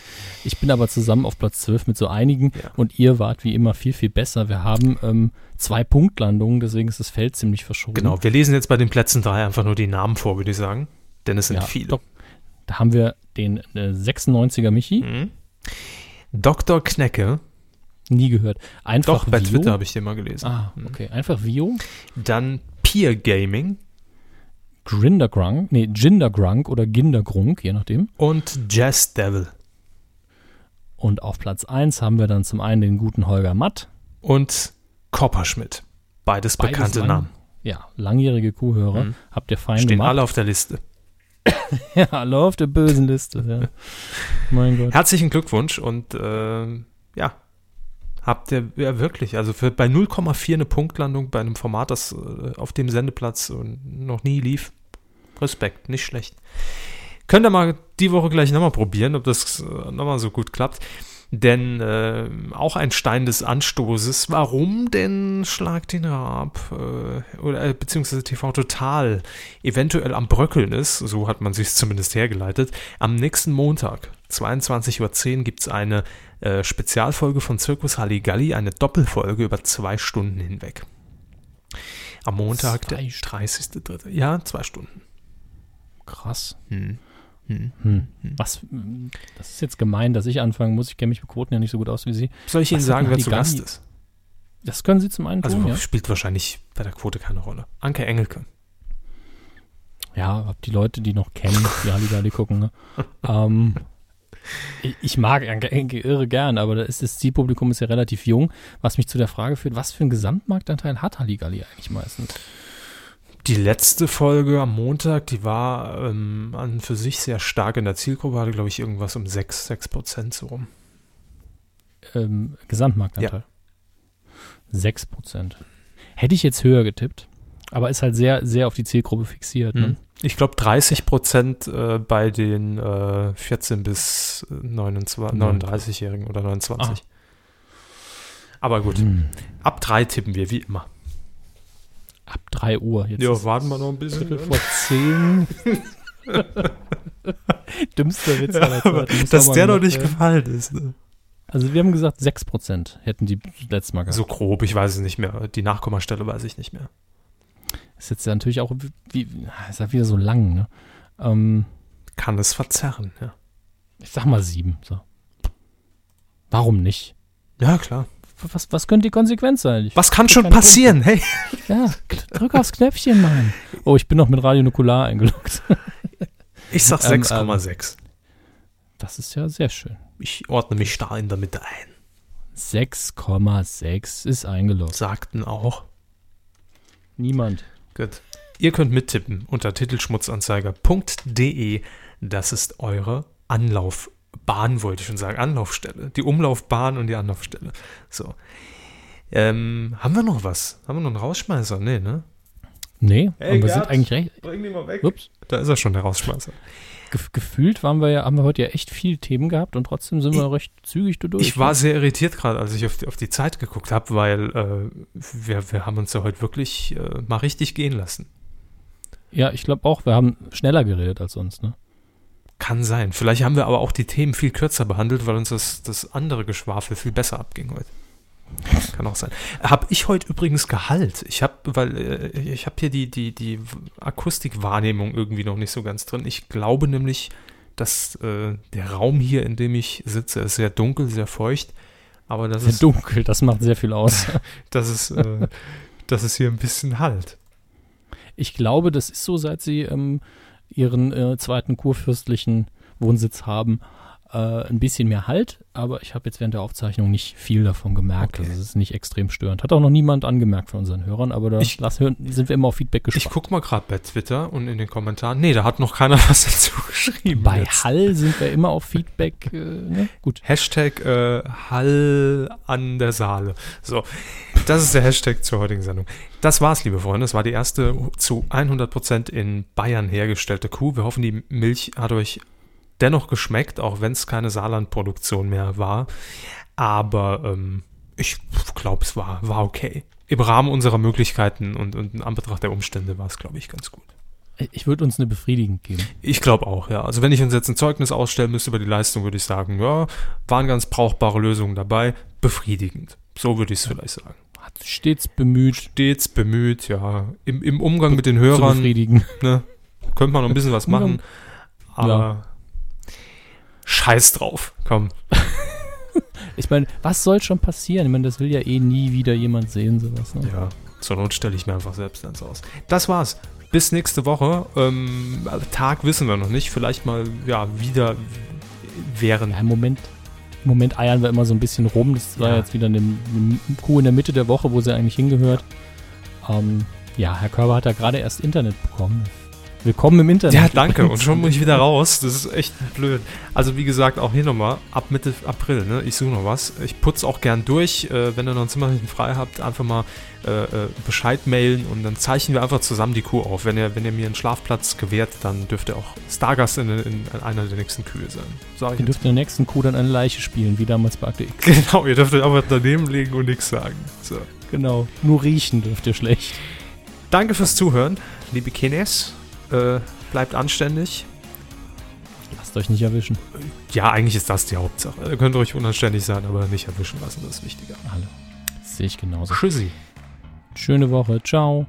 Ich bin aber zusammen auf Platz 12 mit so einigen Ja. und ihr wart wie immer viel, viel besser. Wir haben ähm, zwei Punktlandungen, deswegen ist das Feld ziemlich verschoben. Genau, wir lesen jetzt bei den Plätzen 3 einfach nur die Namen vor, würde ich sagen. Denn es sind Ja, viele. Doch, da haben wir den äh, 96er Michi, Mhm. Dr. Knecke. nie gehört. Einfach Doch, bei Vio. Twitter habe ich den mal gelesen. Ah, okay. Einfach Vio, Dann Peer Gaming Grindergrunk, nee, Gindergrunk oder Gindergrunk, je nachdem. und Jazz Devil. Und auf Platz 1 haben wir dann zum einen den guten Holger Matt. Und Kopperschmidt. Beides, Beides bekannte lang- Namen. Ja, langjährige Kuhhörer. Mhm. Habt ihr fein Stehen gemacht. alle auf der Liste. [laughs] Ja, alle auf der bösen Liste. Ja. mein Gott. Herzlichen Glückwunsch und ähm, ja, habt ihr ja wirklich, also für, bei 0,4 eine Punktlandung bei einem Format, das äh, auf dem Sendeplatz äh, noch nie lief. Respekt, nicht schlecht. Könnt ihr mal die Woche gleich nochmal probieren, ob das äh, nochmal so gut klappt. Denn äh, auch ein Stein des Anstoßes, warum denn Schlag den Raab äh, oder äh, beziehungsweise TV Total eventuell am Bröckeln ist, so hat man sich zumindest hergeleitet. Am nächsten Montag, 22.10 Uhr, gibt es eine äh, Spezialfolge von Zirkus Halligalli, eine Doppelfolge über zwei Stunden hinweg. Am Montag, der Zwei Stunden. 30.3. Ja, zwei Stunden. Krass. Hm. Hm. Hm. Was, hm, das ist jetzt gemein, dass ich anfangen muss. Ich kenne mich mit Quoten ja nicht so gut aus wie Sie. Soll ich Ihnen Was sagen, wer zu Gast ist? Das können Sie zum einen Also tun, ja. spielt wahrscheinlich bei der Quote keine Rolle. Anke Engelke. Ja, hab die Leute, die noch kennen, die Halligalli gucken. Ne? [laughs] ähm, ich, mag irre gern, aber das, das Zielpublikum ist ja relativ jung, was mich zu der Frage führt, was für einen Gesamtmarktanteil hat Halligalli eigentlich meistens? Die letzte Folge am Montag, die war ähm, an für sich sehr stark in der Zielgruppe, hatte, glaube ich, irgendwas um 6, 6 Prozent so rum. Ähm, Gesamtmarktanteil? Ja. 6 Prozent. Hätte ich jetzt höher getippt, aber ist halt sehr, sehr auf die Zielgruppe fixiert. Ne? Mhm. Ich glaube 30 Prozent äh, bei den äh, 14 bis 29, 39-Jährigen oder 29. Ah. Aber gut, hm. ab drei tippen wir, wie immer. Ab 3 Uhr. Jetzt ja, warten wir noch ein bisschen. Viertel vor 10. [laughs] Dümmster Witz ja, aber Dass der noch nicht gefallen ist. Ne? Also wir haben gesagt, 6% hätten die letztes Mal gehabt. So grob, ich weiß es nicht mehr. Die Nachkommastelle weiß ich nicht mehr. Ist jetzt ja natürlich auch, wie, ist ja wieder so lang, ne? Ähm, Kann es verzerren, ja. Ich sag mal 7, so. Warum nicht? Ja, klar was, was könnte die Konsequenz sein? Ich was kann schon passieren? Hey. Ja, drück aufs Knöpfchen, Mann. Oh, ich bin noch mit Radio Nukular eingeloggt. Ich sag 6,6. [laughs] Ähm, ähm, das ist ja sehr schön. Ich ordne mich starr in der Mitte ein. 6,6 ist eingeloggt. Sagten auch. Niemand. Gut. Ihr könnt mittippen unter titelschmutzanzeiger.de. Das ist eure Anlauf Bahn, wollte ich schon sagen, Anlaufstelle. Die Umlaufbahn und die Anlaufstelle. So. Ähm, haben wir noch was? Haben wir noch einen Rausschmeißer? Nee, ne? Nee, hey, aber wir sind eigentlich recht. Bring den mal weg. Ups. Da ist er schon, der Rausschmeißer. gefühlt waren wir ja, haben wir heute ja echt viele Themen gehabt und trotzdem sind wir ich, recht zügig durch. Ich war ne? sehr irritiert gerade, als ich auf die, auf die Zeit geguckt habe, weil äh, wir, wir haben uns ja heute wirklich äh, mal richtig gehen lassen. Ja, ich glaube auch, wir haben schneller geredet als sonst, ne? Kann sein. Vielleicht haben wir aber auch die Themen viel kürzer behandelt, weil uns das, das andere Geschwafel viel besser abging heute. Kann auch sein. Habe ich heute übrigens Gehalt. Ich habe, weil äh, ich habe hier die, die, die Akustikwahrnehmung irgendwie noch nicht so ganz drin. Ich glaube nämlich, dass äh, der Raum hier, in dem ich sitze, ist sehr dunkel, sehr feucht. Aber das sehr ist dunkel, das macht sehr viel aus. [laughs] das ist, äh, das ist hier ein bisschen Halt. Ich glaube, das ist so, seit sie ähm, ihren äh, zweiten kurfürstlichen Wohnsitz haben, äh, ein bisschen mehr Halt, aber ich habe jetzt während der Aufzeichnung nicht viel davon gemerkt. Okay. Also es ist nicht extrem störend. Hat auch noch niemand angemerkt von unseren Hörern, aber da ich, lass, sind wir immer auf Feedback gespannt. Ich gucke mal gerade bei Twitter und in den Kommentaren. Nee, da hat noch keiner [laughs] was dazu geschrieben. Bei jetzt. Hall sind wir immer auf Feedback. Äh, ne? Gut. Hashtag äh, Hall an der Saale. So, das ist der Hashtag zur heutigen Sendung. Das war's, liebe Freunde. Das war die erste zu 100% in Bayern hergestellte Kuh. Wir hoffen, die Milch hat euch dennoch geschmeckt, auch wenn es keine Saarland-Produktion mehr war. Aber ähm, ich glaube, es war, war okay. Im Rahmen unserer Möglichkeiten und, und in Anbetracht der Umstände war es, glaube ich, ganz gut. Ich würde uns eine Befriedigung geben. Ich glaube auch, ja. Also wenn ich uns jetzt ein Zeugnis ausstellen müsste über die Leistung, würde ich sagen, ja, waren ganz brauchbare Lösungen dabei. Befriedigend. So würde ich es vielleicht sagen. Hat stets bemüht. Stets bemüht, ja. Im, im Umgang mit den Hörern. Zu befriedigen. Ne, könnte man noch ein bisschen was machen. Aber ja. Scheiß drauf. Komm. [laughs] ich meine, was soll schon passieren? Ich meine, das will ja eh nie wieder jemand sehen, sowas. Ne? Ja, zur Not stelle ich mir einfach selbst eins aus. Das war's. Bis nächste Woche. Ähm, Tag wissen wir noch nicht. Vielleicht mal ja wieder während. Ja, Im Moment. Im Moment eiern wir immer so ein bisschen rum. Das war ja. jetzt wieder eine, eine Kuh in der Mitte der Woche, wo sie eigentlich hingehört. Ähm, ja, Herr Körber hat ja gerade erst Internet bekommen. Willkommen im Internet. Ja, danke. Und schon [laughs] muss ich wieder raus. Das ist echt blöd. Also wie gesagt, auch hier nochmal, ab Mitte April, ne? Ich suche noch was. Ich putze auch gern durch. Äh, wenn ihr noch ein Zimmer frei habt, einfach mal äh, äh, Bescheid mailen und dann zeichnen wir einfach zusammen die Kuh auf. Wenn ihr, wenn ihr mir einen Schlafplatz gewährt, dann dürft ihr auch Stargast in, in, in einer der nächsten Kühe sein. Sag ihr dürft in der nächsten Kuh dann eine Leiche spielen, wie damals bei Akte X. [laughs] Genau, ihr dürft euch einfach daneben legen und nichts sagen. So. Genau, nur riechen dürft ihr schlecht. Danke fürs Zuhören, liebe Kines. Äh, bleibt anständig. Lasst euch nicht erwischen. Ja, eigentlich ist das die Hauptsache. Ihr könnt euch unanständig sein, aber nicht erwischen lassen, das ist wichtiger. Alle. Sehe ich genauso. Tschüssi. Schöne Woche. Ciao.